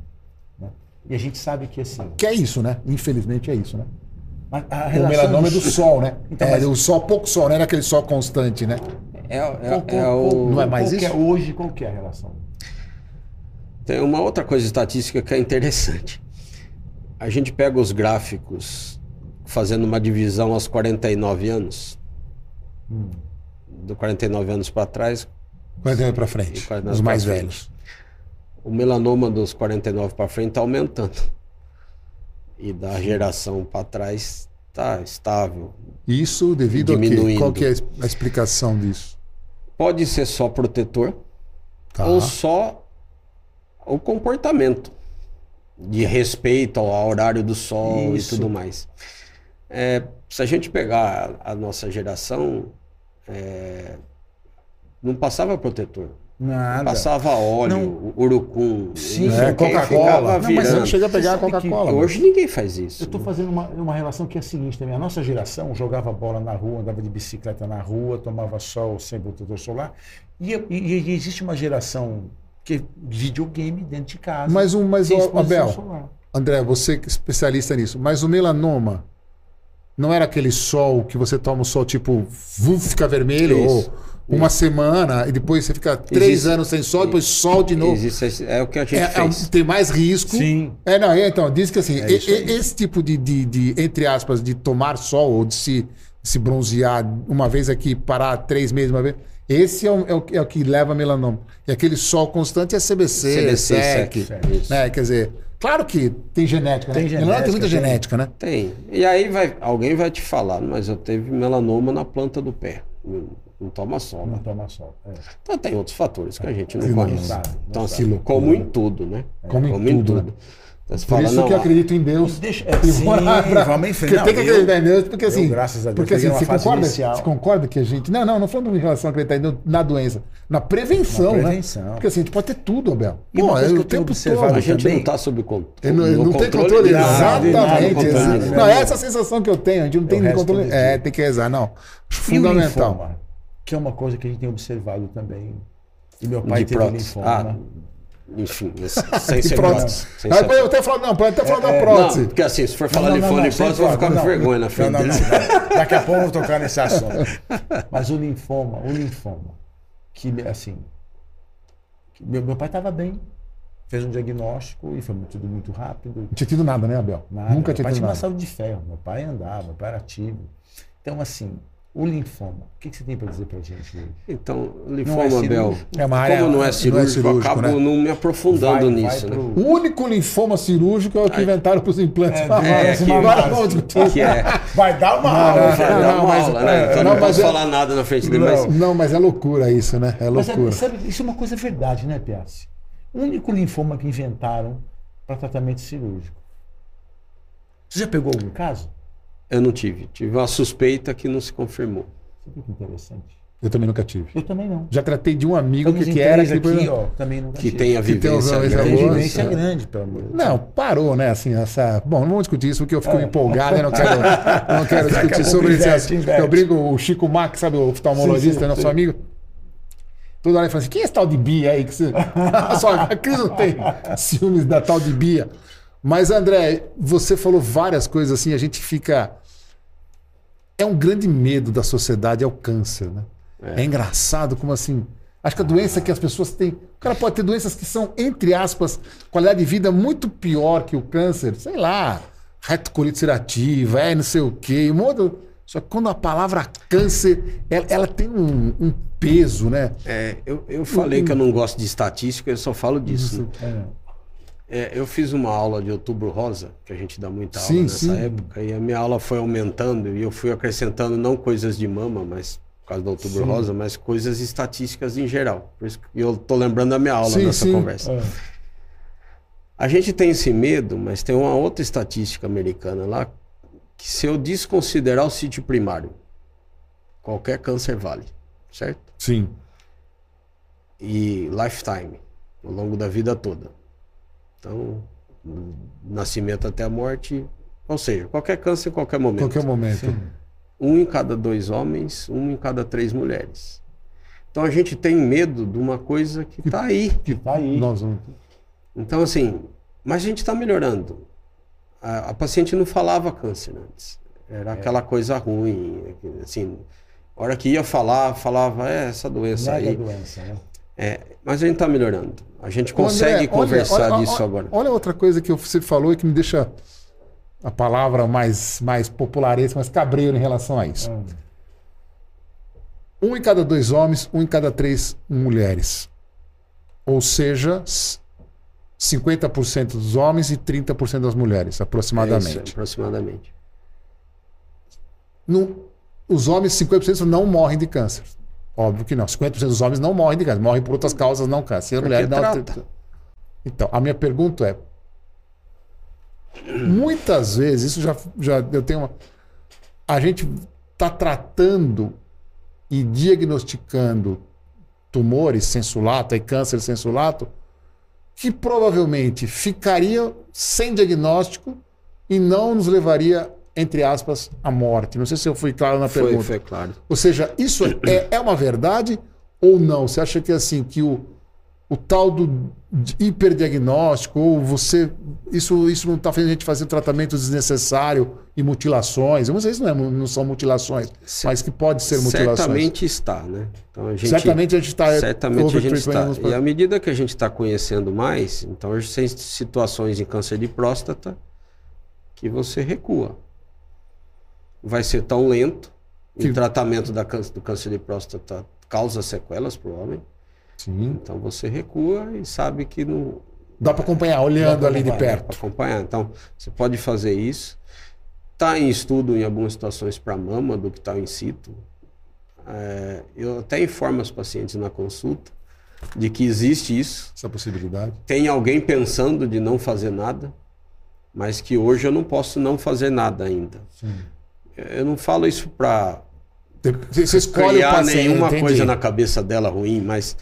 Né? E a gente sabe que assim. Que é isso, né? Infelizmente é isso, né? a- a O melanoma é do sol, né? Então, é mas- do sol, pouco sol, não é aquele sol constante, né? é, é, Qual- é qual- o Não é mais qual que isso? hoje, qual que é a relação? Tem uma outra coisa estatística que é interessante. A gente pega os gráficos fazendo uma divisão aos 49 anos, Hum. do 49 anos para trás, 49 para frente, 49 os mais velhos. O melanoma dos 49 para frente está aumentando. E da geração para trás está estável. Isso devido a quê? Diminuindo. Qual que é a explicação disso? Pode ser só protetor Tá. ou só o comportamento de respeito ao horário do sol Isso. e tudo mais. É, se a gente pegar a, a nossa geração, é, não passava protetor. Nada. Passava óleo, Não. Sim, É, o quê, Coca-Cola. Não, mas não chega a pegar a Coca-Cola. Hoje ninguém faz isso. Eu estou fazendo uma, uma relação que é a seguinte também. A nossa geração jogava bola na rua, andava de bicicleta na rua, tomava sol sem protetor solar. E, e- e existe uma geração que videogame dentro de casa. Mas um- mas, exposição Abel, solar. André, você que é especialista nisso, mas o melanoma não era aquele sol que você toma o sol tipo, vuf, fica vermelho, Isso, ou uma semana e depois você fica três Existe- anos sem sol, depois sol de novo. Existe é o que a gente É, é, fez. tem mais risco. Sim. É, não, é, então, diz que assim, É e- esse tipo de, de, de, entre aspas, de tomar sol ou de se, se bronzear uma vez aqui, parar três meses uma vez, esse é o, é o, é o que leva a melanoma. E aquele sol constante é CBC, CBC, SEC, SEC, né? Quer dizer, claro que tem genética, né? Tem Melanoma tem muita genética, tem. genética, né? Tem. E aí vai, alguém vai te falar, mas eu teve melanoma na planta do pé. Não, não toma sol. Não né? toma sol. É. Então tem outros fatores que a gente não Sim, não conhece. sabe, não então, sabe. assim, como em tudo, né? Como em tudo, né? Então, você Por fala, isso não, que eu acredito em Deus. Deixa- E sim, pra- vamos em frente. Não, tem que acreditar em Deus, porque assim. eu, graças a Deus, porque assim, você concorda, inicial. você concorda que a gente. Não, não, não falando em relação a acreditar em Deus na doença. Na prevenção, Na prevenção. né? Porque assim, a gente pode ter tudo, Abel. E Pô, é que o tempo todo. a gente também- não está sob controle. Não, não tem controle, nada, nada, exatamente. Não, é essa a sensação que eu tenho. A gente não tem controle. É, tem que rezar, não. Fundamental. Que é uma coisa que a gente tem observado também. E meu pai De teve prótese. linfoma. Ah, enfim, sem ser prótese. Sem ser pode até falar, não, pode até falar da é, prótese. Não, porque assim, se for falar Não, de não, fone não, e prótese, eu vou ficar com não, vergonha na frente não, não, não. Daqui a pouco eu vou tocar nesse assunto. Mas o linfoma, o linfoma, que assim, que meu, meu pai estava bem, fez um diagnóstico e foi tudo muito rápido. Não tinha tido nada, né, Abel? Nada. Nunca meu tinha pai tido tinha uma nada. saúde de ferro, meu pai andava, meu pai era ativo. Então, assim, o linfoma, o que, você tem para dizer pra gente hoje? Então, Não é linfoma, Bel, cirúrgico. É uma área- como não é cirúrgico, eu acabo né? não me aprofundando nisso, né? O único linfoma cirúrgico é o que inventaram para os implantes. É, é, que- Agora vamos. Que é. Vai dar uma Não, aula, não, Vai dar não, uma mas- aula, né? é, Então não, não, mas posso é- falar nada na frente dele, mas Não, mas é loucura isso, né? É Mas loucura. sabe, sabe, isso é uma coisa verdade, né, Piazzi? O único linfoma que inventaram para tratamento cirúrgico. Você já pegou algum caso? Eu não tive. Tive uma suspeita que não se confirmou. Que interessante? Eu também nunca tive. Eu também não. Já tratei de um amigo Estamos que, que era que depois- aqui, ó, também nunca Que tive. tem a Que tem vivência. uma vivência grande. Tem vivência É. grande, pelo amor de Deus. Não, parou, né? Assim, essa. Bom, não vamos discutir isso porque eu fico É. empolgado e não quero, não quero discutir sobre isso. Eu brinco, o Chico Max, sabe, o oftalmologista, Sim, sim, nosso sim. amigo. Toda hora ele fala assim: quem é esse tal de Bia aí? Que você... Só a Cris não tem ciúmes da tal de Bia. Mas, André, você falou várias coisas assim, a gente fica. É um grande medo da sociedade, é o câncer, né? É, engraçado como assim. Acho que a doença que as pessoas têm. O cara pode ter doenças que são, entre aspas, qualidade de vida muito pior que o câncer. Sei lá, retocolite ulcerativa, é não sei o quê. Um monte... Só que quando a palavra câncer, ela, ela tem um, um peso, né? É, eu, eu falei que eu não gosto de estatística, eu só falo disso. né? É. É, eu fiz uma aula de outubro rosa, que a gente dá muita aula Sim, nessa sim. época, e a minha aula foi aumentando e eu fui acrescentando não coisas de mama, mas por causa do outubro Sim. rosa, mas coisas estatísticas em geral. Por isso que eu tô lembrando da minha aula nessa conversa. É. A gente tem esse medo, mas tem uma outra estatística americana lá, que se eu desconsiderar o sítio primário, qualquer câncer vale, certo? Sim. e lifetime, ao longo da vida toda. Então, nascimento até a morte, ou seja, qualquer câncer em qualquer momento. Qualquer momento. Um em cada dois homens, um em cada três mulheres. Então a gente tem medo de uma coisa que está aí. Que tá aí. Nós vamos. Então, assim, mas a gente está melhorando. A, a paciente não falava câncer antes. Era aquela coisa ruim. Assim, a hora que ia falar, falava, é essa doença Mega aí. doença, né? É, mas a gente está melhorando. A gente consegue André, olha- conversar olha- disso olha- agora. Olha outra coisa que você falou e que me deixa a palavra mais, mais popularesca, mais cabreiro em relação a isso. Hum. Um em cada dois homens, um em cada três mulheres. Ou seja, s- 50% dos homens e 30% das mulheres, É isso, aproximadamente. aproximadamente. No- os homens, 50% não morrem de câncer. Óbvio que não. 50% dos homens não morrem de câncer. Morrem por outras causas, não câncer. E as Porque mulheres não. trata. Então, a minha pergunta é: muitas vezes, isso já, já eu tenho uma. A gente está tratando e diagnosticando tumores sensulato e câncer sensulato que provavelmente ficariam sem diagnóstico e não nos levaria, entre aspas, à morte. Não sei se eu fui claro na Foi, pergunta. foi claro. Ou seja, isso é, é uma verdade ou não? Você acha que assim que o, o tal do hiperdiagnóstico ou você isso isso não está fazendo a gente fazer tratamento desnecessário e mutilações? Eu não sei se não, é não são mutilações, Ce- mas que pode ser mutilações. Certamente está, né? Então a gente, Certamente a gente está certamente a gente está. E à medida que a gente está conhecendo mais, então hoje tem situações em câncer de próstata que você recua. Vai ser tão lento. Que- O tratamento da câncer, do câncer de próstata causa sequelas para o homem. Sim. Então você recua e sabe que não, Dá para acompanhar olhando Dá ali de perto. para acompanhar. Então, você pode fazer isso. Está em estudo em algumas situações para mama do que está in situ. É, eu até informo os pacientes na consulta de que existe isso. Essa possibilidade. Tem alguém pensando de não fazer nada, mas que hoje eu não posso não fazer nada ainda. Eu não falo isso para Você escolhe o criar paciente, nenhuma entendi. coisa na cabeça dela ruim, mas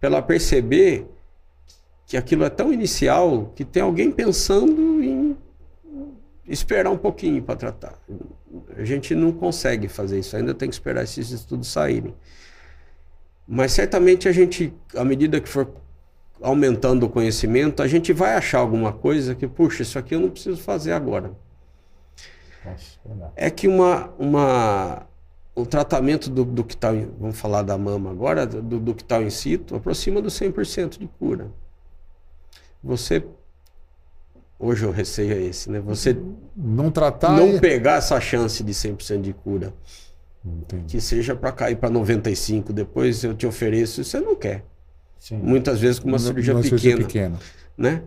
pela perceber que aquilo é tão inicial que tem alguém pensando em esperar um pouquinho para tratar. A gente não consegue fazer isso, ainda tem que esperar esses estudos saírem. Mas certamente a gente, à medida que for aumentando o conhecimento, a gente vai achar alguma coisa que, puxa, isso aqui eu não preciso fazer agora. É que uma, uma, o tratamento do, do que está, vamos falar da mama agora, do, do que está in situ, aproxima do 100% de cura. você. Hoje o receio é esse, né? Você Não tratar. não e- pegar essa chance de 100% de cura, Entendi. que seja para cair para 95, depois eu te ofereço, você não quer. Sim. Muitas vezes com uma cirurgia Uma pequena, pequena. né?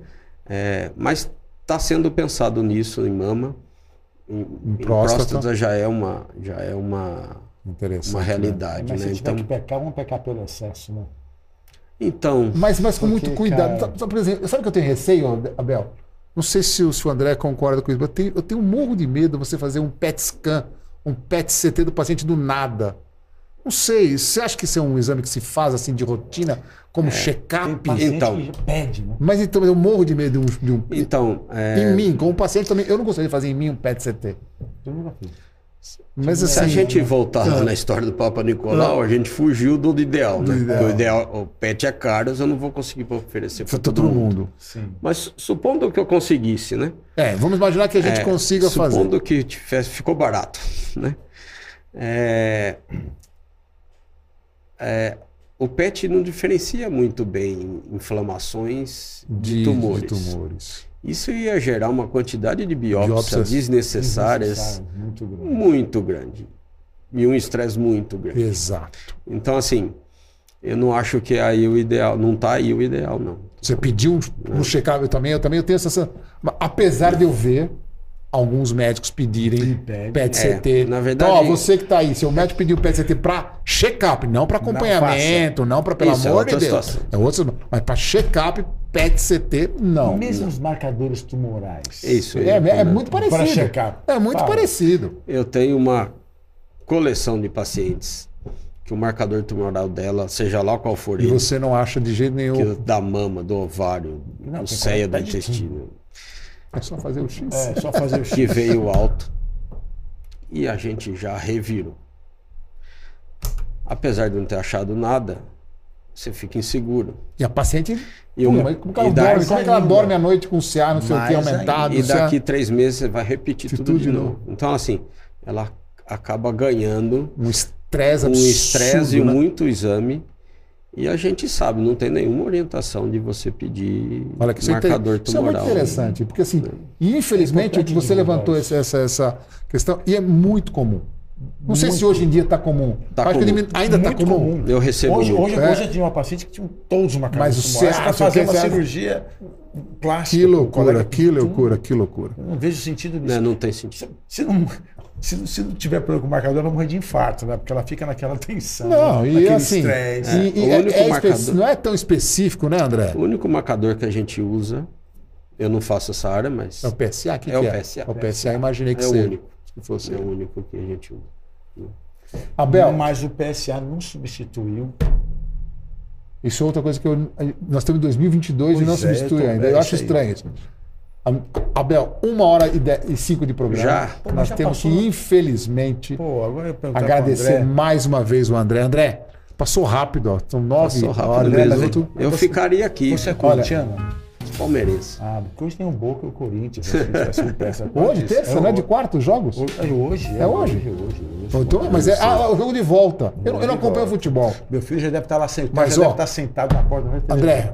É, mas está sendo pensado nisso em mama. Em, em próstata. próstata. já é uma já é uma, uma né? realidade, Mas né? se tiver Então, que pecar, vamos pecar pelo excesso, né? então Mas, mas com Porque, muito cuidado. cara- por exemplo, sabe o que eu tenho receio, Abel? Não sei se o, se o André concorda com isso, mas eu tenho, eu tenho um morro de medo você fazer um PET scan, um PET CT do paciente do nada. Não sei, você acha que isso é um exame que se faz assim de rotina, como Tem check-up? Então. pede, né? Mas então eu morro de medo de um. de um- então é, Em mim, como paciente também, eu não gostaria de fazer em mim um PET CT. Eu nunca fiz. Mas se assim. a gente voltar lá na história do Papa Nicolau, a gente fugiu do ideal, né? ideal. Porque O ideal, o PET é caro, eu não vou conseguir oferecer para Para todo mundo. Sim. Mas supondo que eu conseguisse, né? É, vamos imaginar que a gente É, consiga fazer. Supondo que tivesse, ficou barato, né? É, é, o PET não diferencia muito bem inflamações de, tumores. de tumores. Isso ia gerar uma quantidade de biópsias, Biópsias desnecessárias Muito grande. muito grande. E um estresse muito grande. Exato. Então, assim, eu não acho que é aí o ideal. Não tá aí o ideal, não. Você pediu um, check-up, também, eu também tenho essa. essa- Apesar de eu ver alguns médicos pedirem pede. PET-CT. É, na verdade- Então, ó, você que está aí, seu médico pediu PET-CT para check-up, não para acompanhamento, não para, pelo Isso, é amor de Deus. situação. É outra, mas para check-up, PET-CT, não. Mesmo os marcadores tumorais. Isso. É, é né? muito Para parecido. check-up. É muito Fala. parecido. Eu tenho uma coleção de pacientes que o marcador tumoral dela, seja lá qual for E ele, você não acha de jeito nenhum. da mama, do ovário, Não, do ceia, do intestino, É só fazer o X. É, só fazer o que veio alto e a gente já revirou. Apesar de não ter achado nada, você fica inseguro. E a paciente. E uma- como, que ela e dorme? como é que ela dorme à noite com CA, não sei o que, aumentado? E CA? daqui três meses você vai repetir Tudo tudo, de novo. novo. Então, assim, ela acaba ganhando Um estresse um estresse e né? muito exame. E a gente sabe, não tem nenhuma orientação de você pedir Olha que isso, é inter- marcador isso é muito tumoral. interessante, porque assim, e infelizmente É você levantou essa, essa, essa questão, e é muito comum. Não sei se Muito. hoje em dia está comum. Tá Acho que comum. diminu- ainda está Muito comum. Eu recebo Hoje, muito. hoje, É. hoje eu tinha uma paciente que tinha todos os Mas marcadores o você fazer quer uma cirurgia plástica. Que loucura, que loucura, que loucura. Eu não vejo sentido nisso. Né, não tem sentido. Se, se não, se, se não tiver problema com o marcador, ela vai morrer de infarto, né? Porque ela fica naquela tensão, Não, e naquele assim, estresse. e- e o é- único é marcador- não é tão específico, né, André? O único marcador que a gente usa, eu não faço essa área, mas É o PSA? que É que o é? PSA. É o PSA, imaginei que é o seja. único. Se fosse. É o único que a gente usa. Abel, Mas o PSA não substituiu. Isso é outra coisa que eu, nós estamos em 2022 e Pois não é, substitui ainda. é Eu acho estranho isso. Abel, uma hora e, dez, e cinco de programa. Já? Pô, nós já temos passou. que, infelizmente, Pô, agora eu perguntar agradecer mais uma vez o André. André, passou rápido, ó. São nove Passou rápido horas. mesmo. minutos. Eu ficaria aqui, Você é Olha, corintiano? palmeirense. Ah, porque hoje tem um Boca e o Corinthians. PSA. Hoje, terça, É né? o- De quartos jogos? Hoje, é hoje. É hoje? hoje, hoje, hoje. Então, mas é ah, o jogo de volta. Eu, não- eu não acompanho volta. futebol. Meu filho já deve estar lá sentado. Mas, já ó, deve estar sentado na porta. André,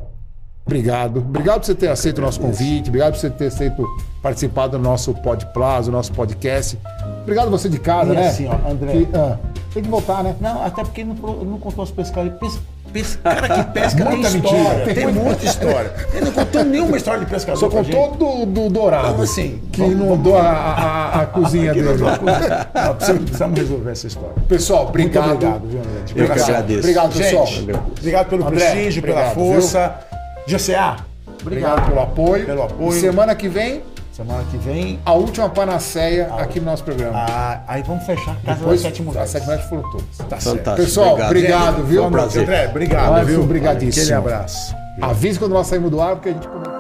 obrigado. Obrigado por você ter aceito o nosso convite. Obrigado por você ter aceito participar do nosso Pod Plaza, do nosso podcast. Obrigado você de casa, E né? assim, ó, André. Que, ah, tem que voltar, né? Não, até porque não, não contou os pescadores. Pes, pes, cara que pesca tem Muita história. mentira. Tem, muita história. Ele não contou nenhuma história de pescador. Só contou do, do Dourado. Como assim? Que inundou a, a, a cozinha dele. Nós precisamos, precisamos resolver essa história. Pessoal, obrigado. Muito obrigado, viu, André? De Eu que agradeço. Obrigado, pessoal. Gente, obrigado pelo André, prestígio, pela obrigado, força. GCA, Obrigado pelo apoio. Pelo apoio. E semana que vem, semana que vem. a última panaceia aqui no nosso programa. ah, aí vamos fechar a Casa Depois, das Sete Mulheres. sete mulheres foram todas. Tá certo. Fantástico. Pessoal, obrigado, Gente, viu? foi um prazer. André, obrigado, Nós, viu? obrigadíssimo. Aquele abraço. Avise quando nós saímos do ar, porque a gente comenta.